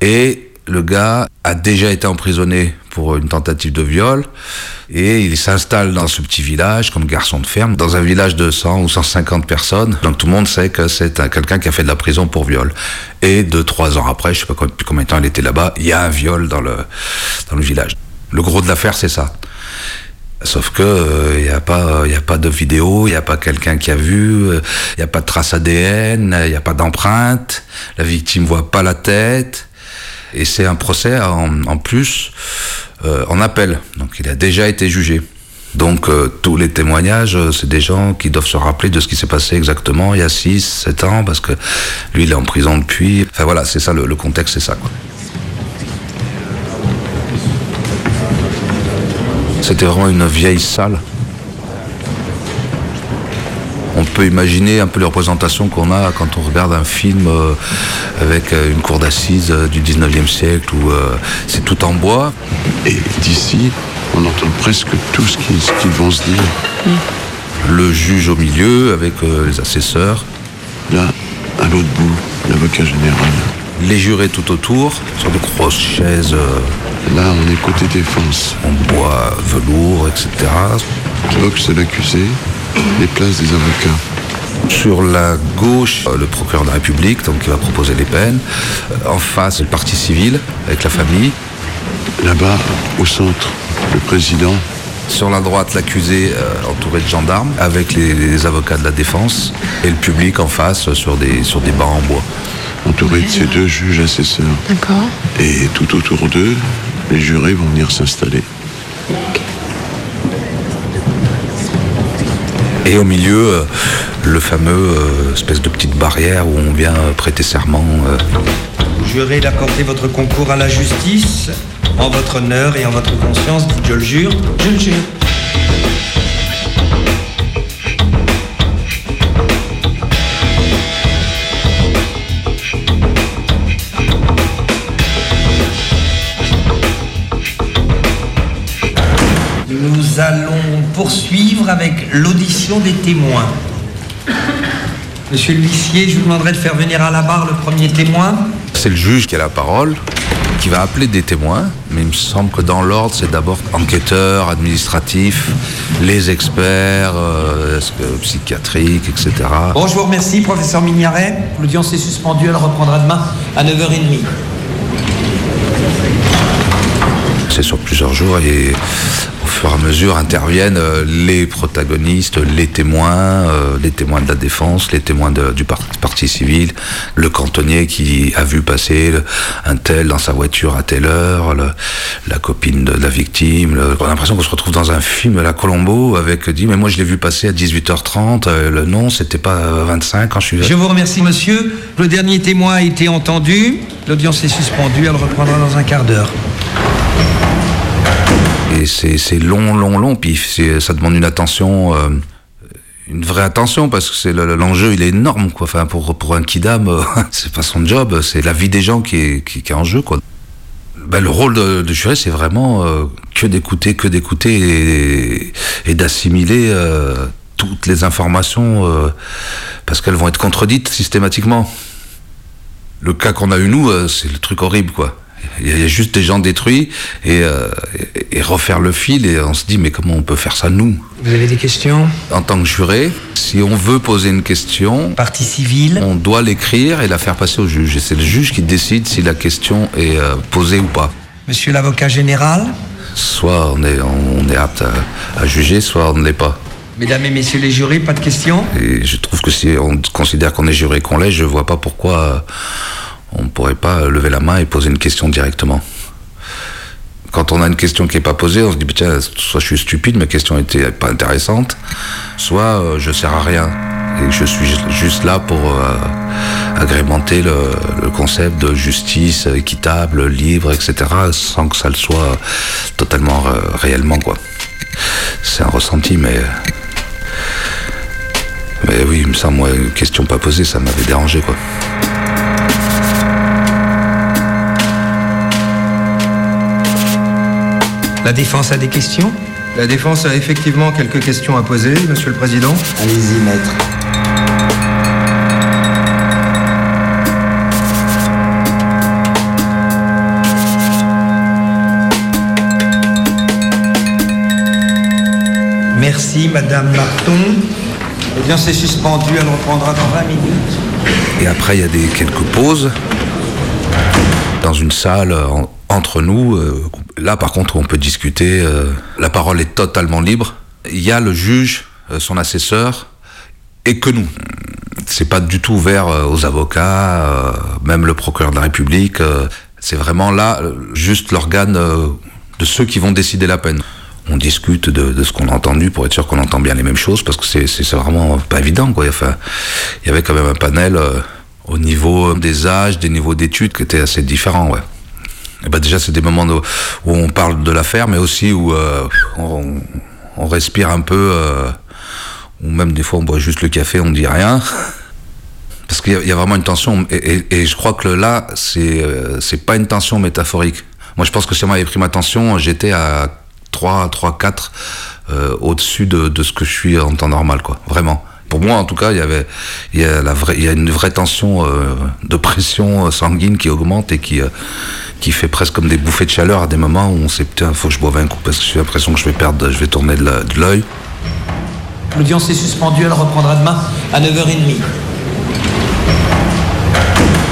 Et le gars a déjà été emprisonné pour une tentative de viol et il s'installe dans ce petit village comme garçon de ferme, dans un village de 100 ou 150 personnes. Donc tout le monde sait que c'est un- quelqu'un qui a fait de la prison pour viol. Et deux, trois ans après, je sais pas combien de temps il était là-bas, il y a un viol dans le, dans le village. Le gros de l'affaire, c'est ça. Sauf que il n'y a pas, il a pas de vidéo, il n'y a pas quelqu'un qui a vu, il n'y a pas de trace ADN, il n'y a pas d'empreinte. La victime voit pas la tête, et c'est un procès en, en plus euh, en appel. Donc il a déjà été jugé. Donc euh, tous les témoignages, euh, c'est des gens qui doivent se rappeler de ce qui s'est passé exactement il y a 6, 7 ans, parce que lui il est en prison depuis. Enfin voilà, c'est ça le, contexte, c'est ça. C'était vraiment une vieille salle. Peut imaginer un peu les représentations qu'on a quand on regarde un film euh, avec euh, une cour d'assises euh, du 19e siècle où c'est tout en bois. Et d'ici, on entend presque tout ce qu'ils vont se dire. Le juge au milieu avec les assesseurs. Là, à l'autre bout, l'avocat général. Les jurés tout autour, sur de grosses chaises. Là, on est côté défense. En bois, velours, etc. Box de l'accusé, les places des avocats. Sur la gauche, euh, le procureur de la République, donc qui va proposer les peines. Euh, En face, le parti civil, avec la famille. Là-bas, au centre, le président. Sur la droite, l'accusé euh, entouré de gendarmes, avec les, les avocats de la défense. Et le public en face, sur des, sur des bancs en bois. Entouré de ces deux juges assesseurs. D'accord. Et tout autour d'eux, les jurés vont venir s'installer. Et au milieu, euh, le fameux euh, espèce de petite barrière où on vient euh, prêter serment. euh. Vous jurez d'accorder votre concours à la justice en votre honneur et en votre conscience, dites je le jure. Je le jure. Poursuivre avec l'audition des témoins. Monsieur l'huissier, je vous demanderai de faire venir à la barre le premier témoin. C'est le juge qui a la parole, qui va appeler des témoins, mais il me semble que dans l'ordre, c'est d'abord enquêteurs, administratifs, les experts, euh, psychiatriques, etc. Bon, je vous remercie, professeur Mignaret. L'audience est suspendue, elle reprendra demain à 9h30. C'est sur plusieurs jours et fur et à mesure interviennent euh, les protagonistes, les témoins, euh, les témoins de la défense, les témoins du par- parti civil, le cantonnier qui a vu passer un tel dans sa voiture à telle heure, la copine de la victime. on a l'impression qu'on se retrouve dans un film la Colombo avec dit mais moi je l'ai vu passer à 18h30, euh, le non c'était pas euh, 25 quand je suis Je vous remercie, monsieur. Le dernier témoin a été entendu. L'audience est suspendue, elle reprendra dans un quart d'heure. C'est long, long, long. Puis ça demande une attention, euh, une vraie attention, parce que c'est le- l'enjeu, il est énorme, quoi. Enfin, pour, pour un kidam, euh, c'est pas son job, c'est la vie des gens qui est, qui, est en jeu, quoi. Ben, le rôle de, de c'est vraiment euh, que d'écouter, que d'écouter et, et d'assimiler toutes les informations, parce qu'elles vont être contredites systématiquement. Le cas qu'on a eu, nous, c'est le truc horrible, quoi. Il y a- juste des gens détruits et, euh, et- et refaire le fil et on se dit mais comment on peut faire ça nous? Vous avez des questions? En tant que juré, si on veut poser une question, partie civile, on doit l'écrire et la faire passer au juge. Et c'est le juge qui décide si la question est euh, posée ou pas. Monsieur l'avocat général, Soit on est, on est apte à, à juger, soit on ne l'est pas. mesdames et messieurs les jurés, pas de questions? Et je trouve que si on considère qu'on est juré, qu'on l'est, je vois pas pourquoi euh, on ne pourrait pas lever la main et poser une question directement. Quand on a une question qui n'est pas posée, on se dit, tiens, soit je suis stupide, ma question était pas intéressante, soit euh, je sers à rien. Et je suis ju- juste là pour euh, agrémenter le, concept de justice équitable, libre, etc., sans que ça le soit totalement euh, réellement, quoi. C'est un ressenti, mais mais oui, il me moi, une question pas posée, ça m'avait dérangé, quoi. La défense a des questions La défense a effectivement quelques questions à poser, Monsieur le Président. Allez-y, maître. Merci, Madame Marton. L'audience est suspendue, elle reprendra dans 20 minutes. Et après, il y a des, quelques pauses dans une salle en entre nous, euh, là par contre on peut discuter, euh, la parole est totalement libre. Il y a le juge, euh, son assesseur, et que nous. C'est pas du tout ouvert aux avocats, même le procureur de la République. c'est vraiment là juste l'organe de ceux qui vont décider la peine. On discute de, ce qu'on a entendu pour être sûr qu'on entend bien les mêmes choses parce que c'est vraiment pas évident quoi. Il y avait quand même un panel au niveau des âges, des niveaux d'études qui étaient assez différents. Ouais. Et ben déjà c'est des moments où on parle de l'affaire, mais aussi où euh, on, respire un peu, euh, ou même des fois on boit juste le café, on dit rien. Parce qu'il y, a- vraiment une tension, et, je crois que là, c'est euh, pas une tension métaphorique. Moi, je pense que si on m'avait pris ma tension, j'étais à 3, 3, 4 euh, au-dessus de, ce que je suis en temps normal, quoi. Vraiment. Pour moi, en tout cas, il y avait, il y a une vraie tension euh, de pression sanguine qui augmente et qui, qui fait presque comme des bouffées de chaleur à des moments où on sait, putain, faut que je boive un coup parce que j'ai l'impression que je vais perdre, je vais tourner de l'œil. L'audience est suspendue, elle reprendra demain à 9h30.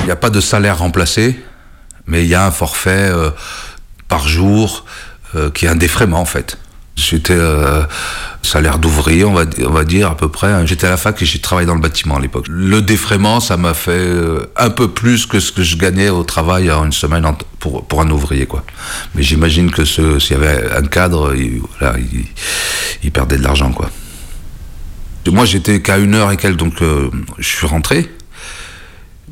Il n'y a pas de salaire remplacé, mais il y a un forfait euh, par jour euh, qui est un défraiement en fait. J'étais euh, salaire d'ouvrier, on va, on va dire à peu près. J'étais à la fac et j'ai travaillé dans le bâtiment à l'époque. Le défraiement, ça m'a fait euh, un peu plus que ce que je gagnais au travail en une semaine pour, un ouvrier. quoi. Mais j'imagine que s'il y avait un cadre, il perdait de l'argent. quoi. Moi j'étais qu'à une heure et quelques, donc euh, je suis rentré.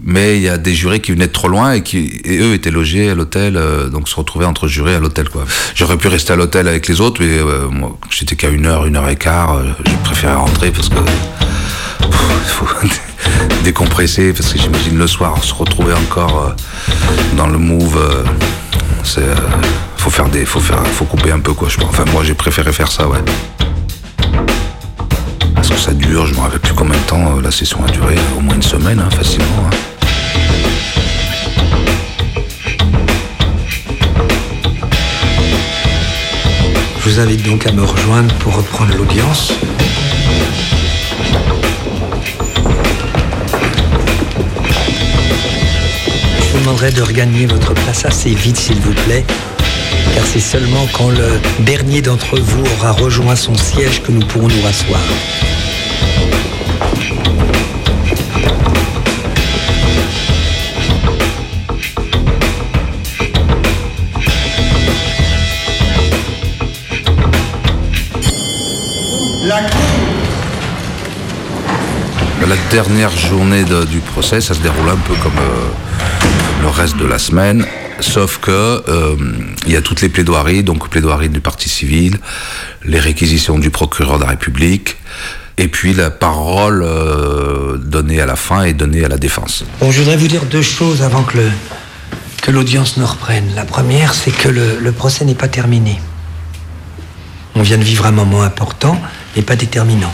Mais il y a des jurés qui venaient de trop loin et qui et eux étaient logés à l'hôtel, euh, donc se retrouvaient entre jurés à l'hôtel quoi. J'aurais pu rester à l'hôtel avec les autres, mais euh, moi j'étais qu'à une heure, une heure et quart, euh, j'ai préféré rentrer parce que faut décompresser parce que j'imagine le soir se retrouver encore dans le move. c'est faut faire des, faut faire, faut couper un peu quoi. Je. Enfin moi j'ai préféré faire ça ouais. Ça dure, je me rappelle plus combien de temps euh, la session a duré, au moins une semaine hein, facilement. hein. Je vous invite donc à me rejoindre pour reprendre l'audience. Je vous demanderai de regagner votre place assez vite, s'il vous plaît, car c'est seulement quand le dernier d'entre vous aura rejoint son siège que nous pourrons nous rasseoir. La dernière journée du procès, ça se déroule un peu comme euh, le reste de la semaine, sauf que euh, il y a toutes les plaidoiries, donc plaidoiries du parti civil, les réquisitions du procureur de la République, et puis la parole euh, donnée à la fin et donnée à la défense. Bon, je voudrais vous dire deux choses avant que le- que l'audience ne reprenne. La première, c'est que le, le procès n'est pas terminé. On vient de vivre un moment important, mais pas déterminant.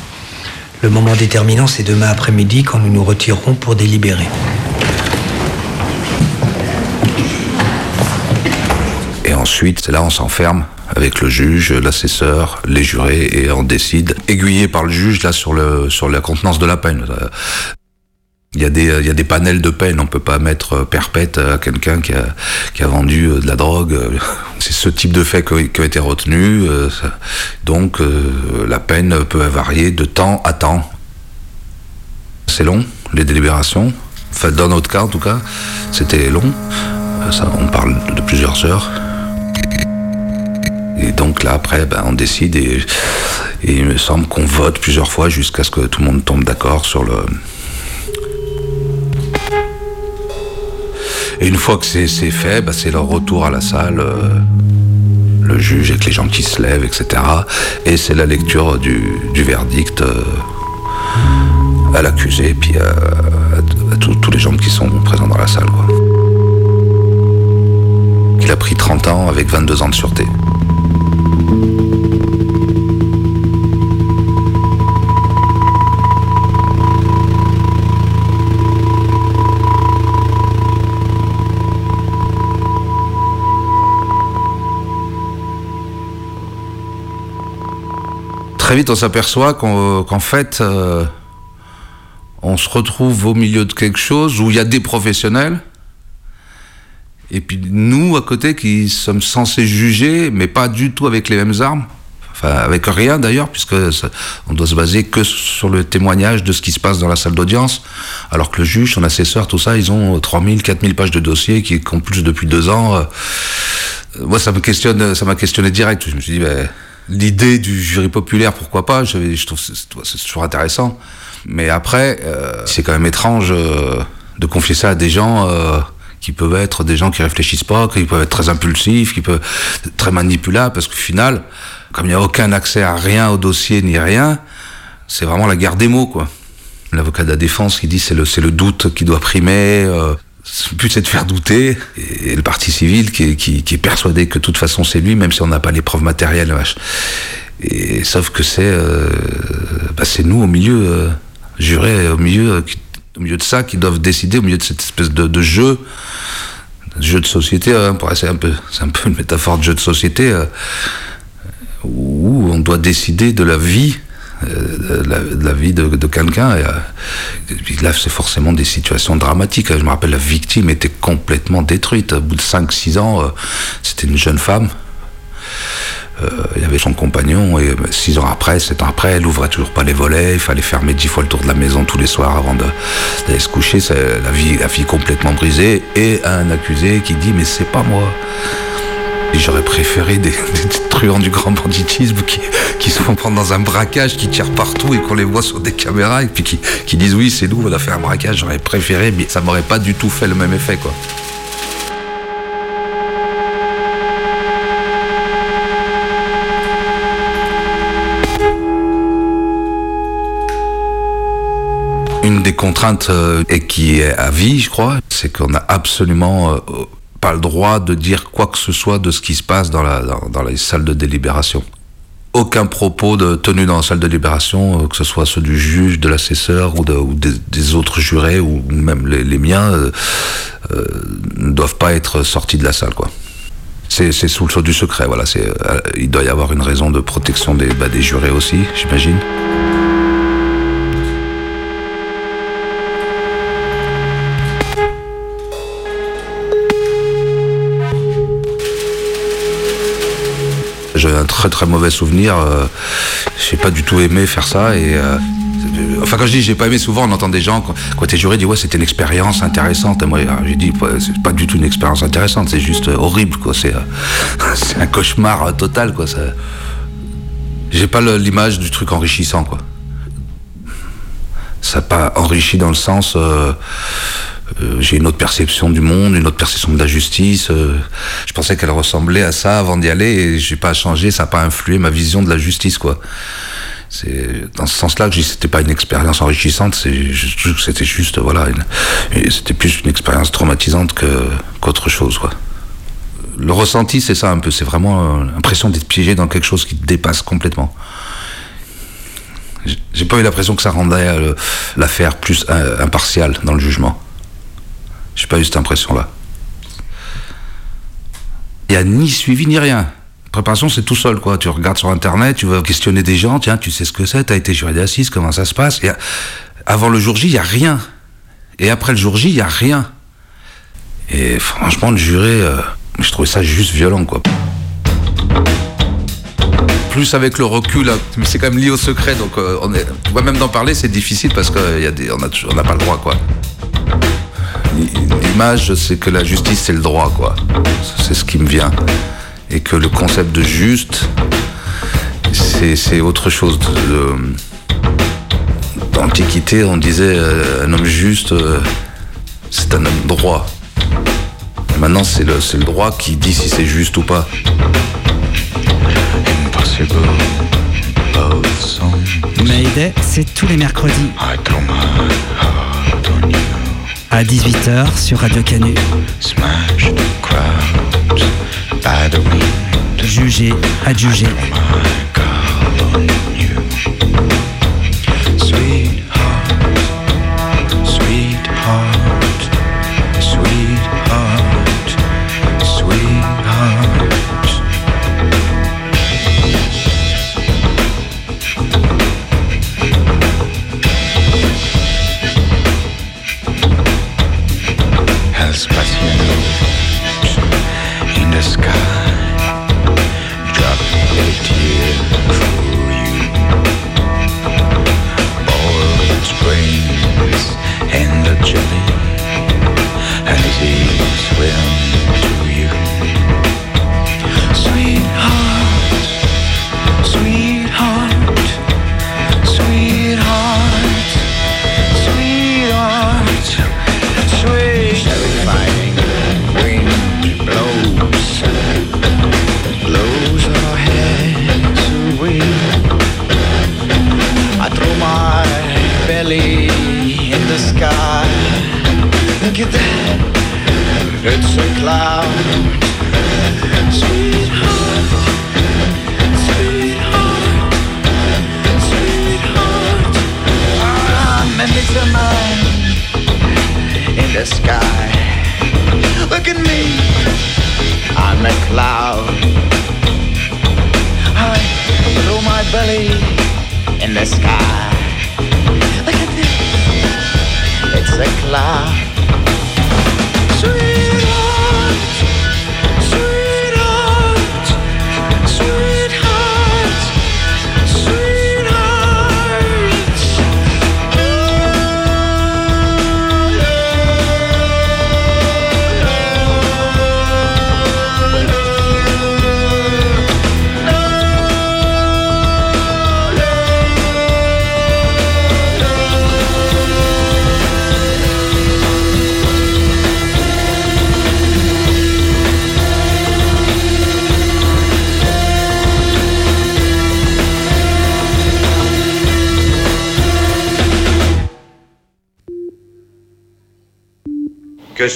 Le moment déterminant, c'est demain après-midi quand nous nous retirerons pour délibérer. Et ensuite, là on s'enferme avec le juge, l'assesseur, les jurés, et on décide, aiguillé par le juge là sur la contenance de la peine. Euh, Il y, a des, il y a des panels de peine, on peut pas mettre euh, perpète à quelqu'un qui a, vendu euh, de la drogue. euh, C'est ce type de fait qui a été retenu. euh, Donc euh, la peine peut varier de temps à temps. C'est long, les délibérations. Enfin, dans notre cas en tout cas, c'était long. Euh, on parle de plusieurs heures. Et donc là, après, ben, on décide et, et il me semble qu'on vote plusieurs fois jusqu'à ce que tout le monde tombe d'accord sur le. Et une fois que c'est fait, ben, c'est leur retour à la salle, euh, le juge avec les gens qui se lèvent, etc. Et c'est la lecture du, verdict euh, à l'accusé, puis à, à- tous les gens qui sont présents dans la salle. Il a pris 30 ans avec 22 ans de sûreté. Très vite, on s'aperçoit qu'en fait, euh, on se retrouve au milieu de quelque chose où il y a des professionnels Et puis nous, à côté, qui sommes censés juger, mais pas du tout avec les mêmes armes. Enfin, avec rien d'ailleurs, puisque on doit se baser que sur le témoignage de ce qui se passe dans la salle d'audience, alors que le juge, son assesseur, tout ça, ils ont 3000, 4000 pages de dossier qui compulsent depuis deux ans. Euh, moi, ça ça m'a questionné direct. Je me suis dit, ben, l'idée du jury populaire, pourquoi pas Je, je trouve c'est toujours intéressant. Mais après, euh, c'est quand même étrange euh, de confier ça à des gens euh, qui peuvent être des gens qui réfléchissent pas, qui peuvent être très impulsifs, qui peuvent être très manipulables, parce qu'au final, comme il n'y a aucun accès à rien au dossier ni rien, c'est vraiment la guerre des mots, quoi. L'avocat de la défense qui dit c'est le c'est le doute qui doit primer. Euh, le but c'est de faire douter et le parti civil qui est, persuadé que de toute façon c'est lui même si on n'a pas les preuves matérielles vache. et sauf que c'est euh, bah, c'est nous au milieu euh, jurés au milieu euh, au milieu de ça qui doivent décider au milieu de cette espèce de, de jeu jeu de société hein, c'est un peu c'est un peu une métaphore de jeu de société euh, où on doit décider de la vie euh, de la, vie de, quelqu'un. Euh, là, c'est forcément des situations dramatiques. Je me rappelle, la victime était complètement détruite. Au bout de 5-6 ans, euh, c'était une jeune femme. Il y avait son compagnon et six ans après, sept ans après, elle ouvrait toujours pas les volets. Il fallait fermer dix fois le tour de la maison tous les soirs avant d'aller se coucher. La vie, la vie complètement brisée et un accusé qui dit mais c'est pas moi. J'aurais préféré des, truands du grand banditisme qui, se font prendre dans un braquage, qui tirent partout et qu'on les voit sur des caméras et puis qui, disent oui c'est nous, on a fait un braquage. J'aurais préféré, mais ça m'aurait pas du tout fait le même effet quoi. Une des contraintes euh, et qui est à vie, je crois, c'est qu'on n'a absolument euh, pas le droit de dire quoi que ce soit de ce qui se passe dans, la, dans, les salles de délibération. Aucun propos de, tenu dans la salle de délibération, euh, que ce soit ceux du juge, de l'assesseur ou, de- ou des, autres jurés ou même les, miens, euh, euh, ne doivent pas être sortis de la salle. C'est c'est sous le sceau du secret, voilà. il doit y avoir une raison de protection des, bah, des jurés aussi, j'imagine. Un très très mauvais souvenir. Euh, j'ai pas du tout aimé faire ça et. euh, Enfin, quand je dis j'ai pas aimé, souvent on entend des gens, quand, t'es juré, dire ouais, c'était une expérience intéressante. Et moi, euh, j'ai dit, c'est pas du tout une expérience intéressante, c'est juste euh, horrible, quoi. C'est euh, un cauchemar euh, total, quoi. J'ai pas l'image du truc enrichissant, quoi. Ça pas enrichi dans le sens. euh, euh, j'ai une autre perception du monde, une autre perception de la justice. euh, je pensais qu'elle ressemblait à ça avant d'y aller et j'ai pas changé, ça n'a pas influé ma vision de la justice, quoi. C'est dans ce sens-là que c'était pas une expérience enrichissante, c'était juste voilà, c'était plus une expérience traumatisante qu'autre chose, quoi. Le ressenti, c'est ça un peu, c'est vraiment euh, l'impression d'être piégé dans quelque chose qui te dépasse complètement. J'ai- pas eu l'impression que ça rendait euh, l'affaire plus euh, impartiale dans le jugement. J'ai pas eu cette impression-là. Il n'y a ni suivi ni rien. Préparation, c'est tout seul, quoi. Tu regardes sur Internet, tu vas questionner des gens, tiens, tu sais ce que c'est, t'as été juré d'assises, comment ça se passe? Avant le jour J, il n'y a rien. Et après le jour J, il n'y a rien. Et franchement, le juré, euh, je trouvais ça juste violent, quoi. Plus avec le recul, là, mais c'est quand même lié au secret, donc euh, on est, vois, même d'en parler, c'est difficile parce qu'on n'a on n'a pas le droit, quoi. L'image, c'est que la justice, c'est le droit, quoi. C'est ce qui me vient. Et que le concept de juste, c'est autre chose. De- Dans l'Antiquité, on disait euh, un homme juste, euh, c'est un homme droit. Maintenant, c'est le, c'est le droit qui dit si c'est juste ou pas. Mayday, c'est tous les mercredis. À 18h sur Radio Canu. Jugé, adjugé.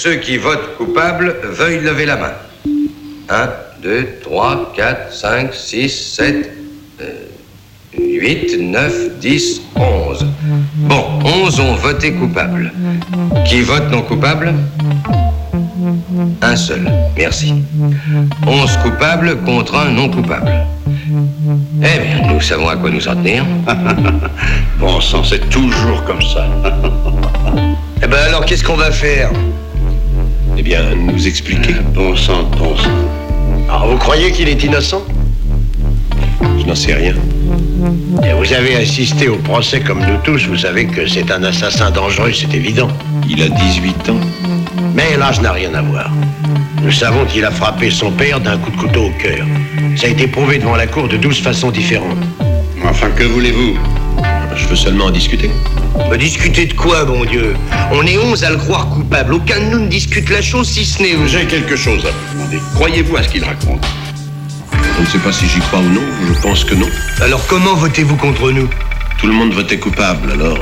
Ceux qui votent coupables veuillent lever la main. 1, 2, 3, 4, 5, 6, 7, 8, 9, 10, 11. Bon, 11 ont voté coupable. Qui vote non coupable? Un seul, merci. 11 coupables contre un non coupable. Eh bien, nous savons à quoi nous en tenir. bon sang, c'est toujours comme ça. eh ben alors, qu'est-ce qu'on va faire? Eh bien, nous expliquer. Bon sang, bon sang. Alors, vous croyez qu'il est innocent? Je n'en sais rien. Et vous avez assisté au procès comme nous tous, vous savez que c'est un assassin dangereux, c'est évident. Il a 18 ans. Mais l'âge n'a rien à voir. Nous savons qu'il a frappé son père d'un coup de couteau au cœur. Ça a été prouvé devant la cour de douze façons différentes. Enfin, que voulez-vous? Je veux seulement en discuter. Me discuter de quoi, bon Dieu? On est onze à le croire coupable. Aucun de nous ne discute la chose si ce n'est... J'ai quelque chose à vous demander. Croyez-vous à ce qu'il raconte? Je ne sais pas si j'y crois ou non. Je pense que non. Alors comment votez-vous contre nous? Tout le monde votait coupable, alors...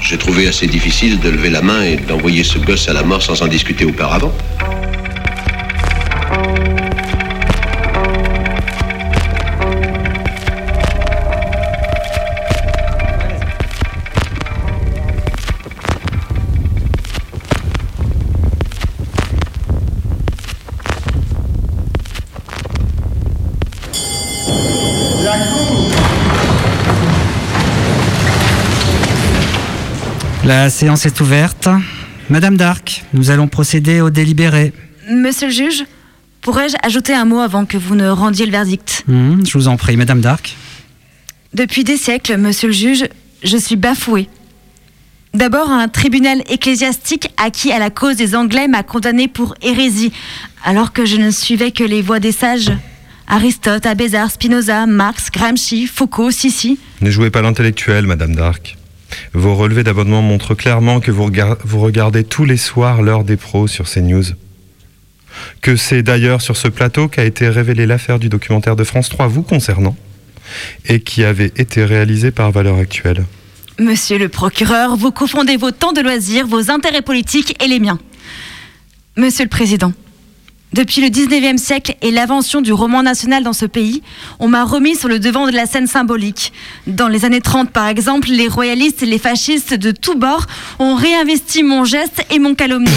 J'ai trouvé assez difficile de lever la main et d'envoyer ce gosse à la mort sans en discuter auparavant. La séance est ouverte. Madame Dark, nous allons procéder au délibéré. Monsieur le juge, pourrais-je ajouter un mot avant que vous ne rendiez le verdict? Hmm, je vous en prie, Madame Dark. Depuis des siècles, monsieur le juge, je suis bafoué. D'abord, un tribunal ecclésiastique acquis à la cause des Anglais m'a condamné pour hérésie, alors que je ne suivais que les voies des sages. Aristote, Abézar, Spinoza, Marx, Gramsci, Foucault, Sissi. Ne jouez pas l'intellectuel, Madame Dark. Vos relevés d'abonnement montrent clairement que vous, rega- vous regardez tous les soirs l'heure des pros sur CNews. Que c'est d'ailleurs sur ce plateau qu'a été révélée l'affaire du documentaire de France 3 vous concernant et qui avait été réalisé par Valeurs Actuelles. Monsieur le procureur, vous confondez vos temps de loisirs, vos intérêts politiques et les miens. Monsieur le Président, depuis le 19e siècle et l'invention du roman national dans ce pays, on m'a remis sur le devant de la scène symbolique. Dans les années 30, par exemple, les royalistes et les fascistes de tous bords ont réinvesti mon geste et mon calomnier.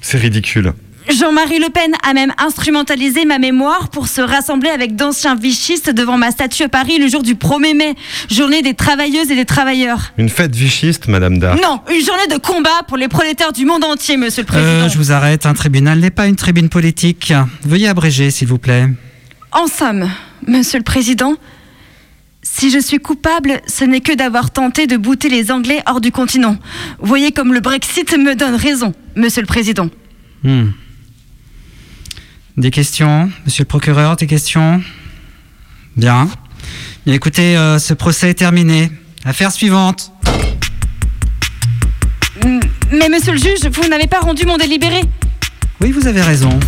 C'est ridicule. Jean-Marie Le Pen a même instrumentalisé ma mémoire pour se rassembler avec d'anciens vichistes devant ma statue à Paris le jour du 1er mai, journée des travailleuses et des travailleurs. Une fête vichiste, Madame Dark. Non, une journée de combat pour les prolétaires du monde entier, monsieur le président. Euh, je vous arrête, un tribunal n'est pas une tribune politique. Veuillez abréger, s'il vous plaît. En somme, monsieur le président, si je suis coupable, ce n'est que d'avoir tenté de bouter les Anglais hors du continent. Voyez comme le Brexit me donne raison, monsieur le président. Hmm. Des questions Monsieur le procureur, des questions? Bien. Bien écoutez, euh, ce procès est terminé. Affaire suivante. Mais monsieur le juge, vous n'avez pas rendu mon délibéré. Oui, vous avez raison.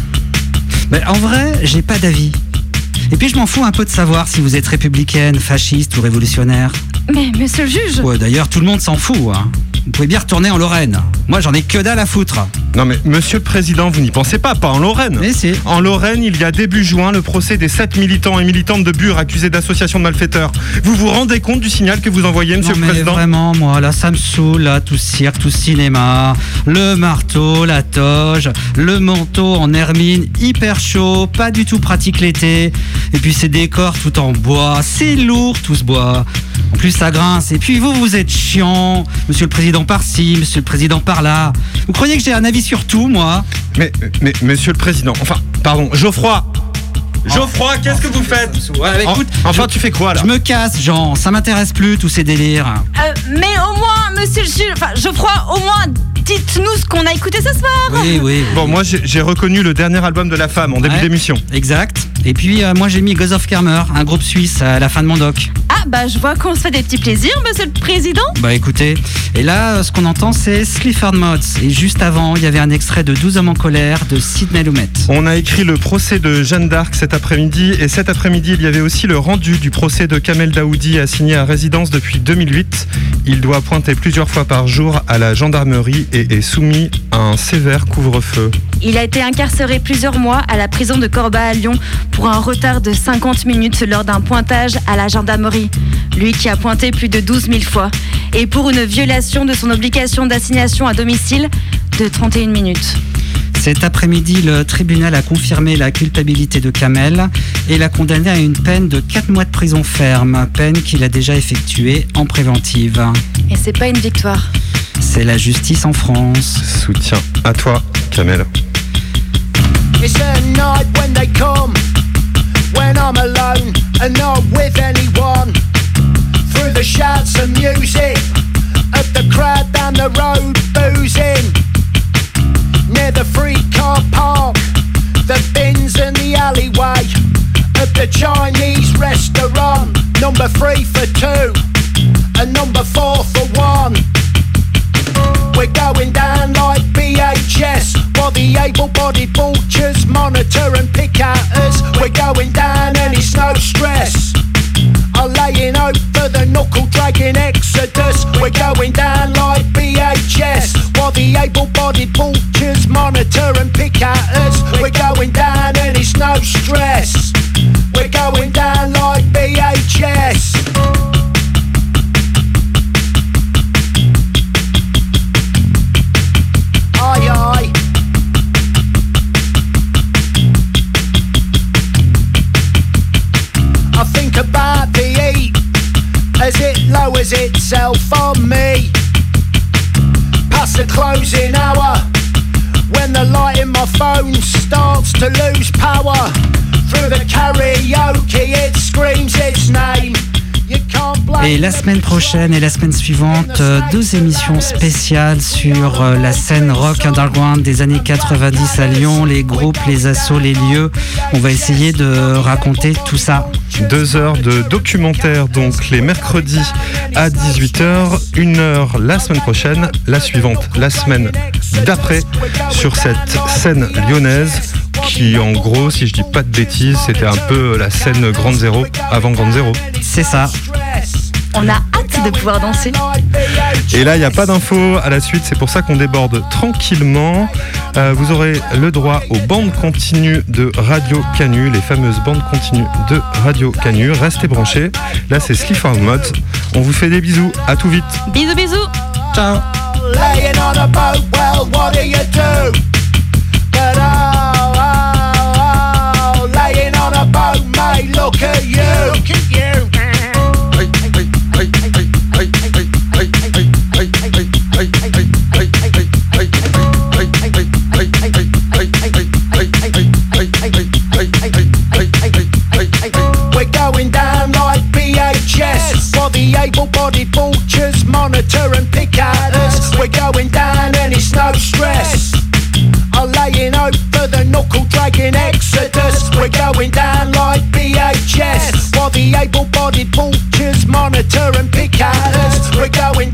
Mais en vrai, j'ai pas d'avis. Et puis je m'en fous un peu de savoir si vous êtes républicaine, fasciste ou révolutionnaire. Mais monsieur le juge. Ouais, d'ailleurs, tout le monde s'en fout. hein. Vous pouvez bien retourner en Lorraine. Moi, j'en ai que dalle à foutre. Non mais Monsieur le Président, vous n'y pensez pas, pas en Lorraine. Mais si. En Lorraine, il y a début juin le procès des sept militants et militantes de Bure accusés d'association de malfaiteurs. Vous vous rendez compte du signal que vous envoyez, Monsieur non, le mais Président? vraiment, moi, là, ça me saoule, là, tout cirque, tout cinéma, le marteau, la toge, le manteau en hermine, hyper chaud, pas du tout pratique l'été, et puis ces décors tout en bois, c'est lourd tout ce bois. En plus, ça grince, et puis vous, vous êtes chiant, Monsieur le Président par-ci, Monsieur le Président par-là. Vous croyez que j'ai un avis sur tout, moi Mais, mais Monsieur le Président, enfin, pardon, Geoffroy Geoffroy, qu'est-ce que vous faites Ouais, écoute, En- Enfin, je- tu fais quoi là Je me casse, Jean, ça m'intéresse plus, tous ces délires. Euh, mais au moins, monsieur le juge, enfin, Geoffroy, au moins, dites-nous ce qu'on a écouté ce soir. Oui, oui. Bon, moi j'ai j'ai reconnu le dernier album de La Femme en début Ouais. d'émission. Exact. Et puis, euh, moi, j'ai mis Goes of Karmer, un groupe suisse, à la fin de mon doc. Ah, bah, je vois qu'on se fait des petits plaisirs, monsieur le président. Bah écoutez, et là, euh, ce qu'on entend, c'est Clifford Mods. Et juste avant, il y avait un extrait de 12 hommes en colère de Sidney Lumet. On a écrit le procès de Jeanne d'Arc cet après-midi et cet après-midi il y avait aussi le rendu du procès de Kamel Daoudi assigné à résidence depuis 2008. Il doit pointer plusieurs fois par jour à la gendarmerie et est soumis à un sévère couvre-feu. Il a été incarcéré plusieurs mois à la prison de Corba à Lyon pour un retard de 50 minutes lors d'un pointage à la gendarmerie. Lui qui a pointé plus de 12 000 fois. Et pour une violation de son obligation d'assignation à domicile de 31 minutes. Cet après-midi, le tribunal a confirmé la culpabilité de Kamel et l'a condamné à une peine de 4 mois de prison ferme, peine qu'il a déjà effectuée en préventive. Et c'est pas une victoire. C'est la justice en France. Soutien à toi, Kamel. It's a night when they come, when I'm alone and not with anyone. Through the shouts and music of the crowd down the road boozing. Near the free car park, the bins and the alleyway of the Chinese restaurant. Number three for two, and number four for one. While the able bodied vultures monitor and pick at us. We're going down and it's no stress. I'm laying out for the knuckle dragging exodus. We're going down like BHS while the able bodied vultures monitor and pick at us. We're going down and it's no stress. Lowers itself on me. Past the closing hour, when the light in my phone starts to lose power. Through the karaoke, it screams its name. Et la semaine prochaine et la semaine suivante, euh, deux émissions spéciales sur euh, la scène rock underground des années 90 à Lyon, les groupes, les assos, les lieux. On va essayer de raconter tout ça. Deux heures de documentaire, donc les mercredis à 18h, une heure la semaine prochaine, la suivante la semaine d'après, sur cette scène lyonnaise qui, en gros, si je dis pas de bêtises, c'était un peu la scène Grande Zéro avant Grande Zéro. C'est ça. On a hâte de pouvoir danser. Et là, il n'y a pas d'infos à la suite, c'est pour ça qu'on déborde tranquillement. Euh, vous aurez le droit aux bandes continues de Radio Canu, les fameuses bandes continues de Radio Canu. Restez branchés. Là, c'est Slifford Mods. On vous fait des bisous. À tout vite. Bisous, bisous. Ciao. you. label bodied vultures monitor and pick us. We're going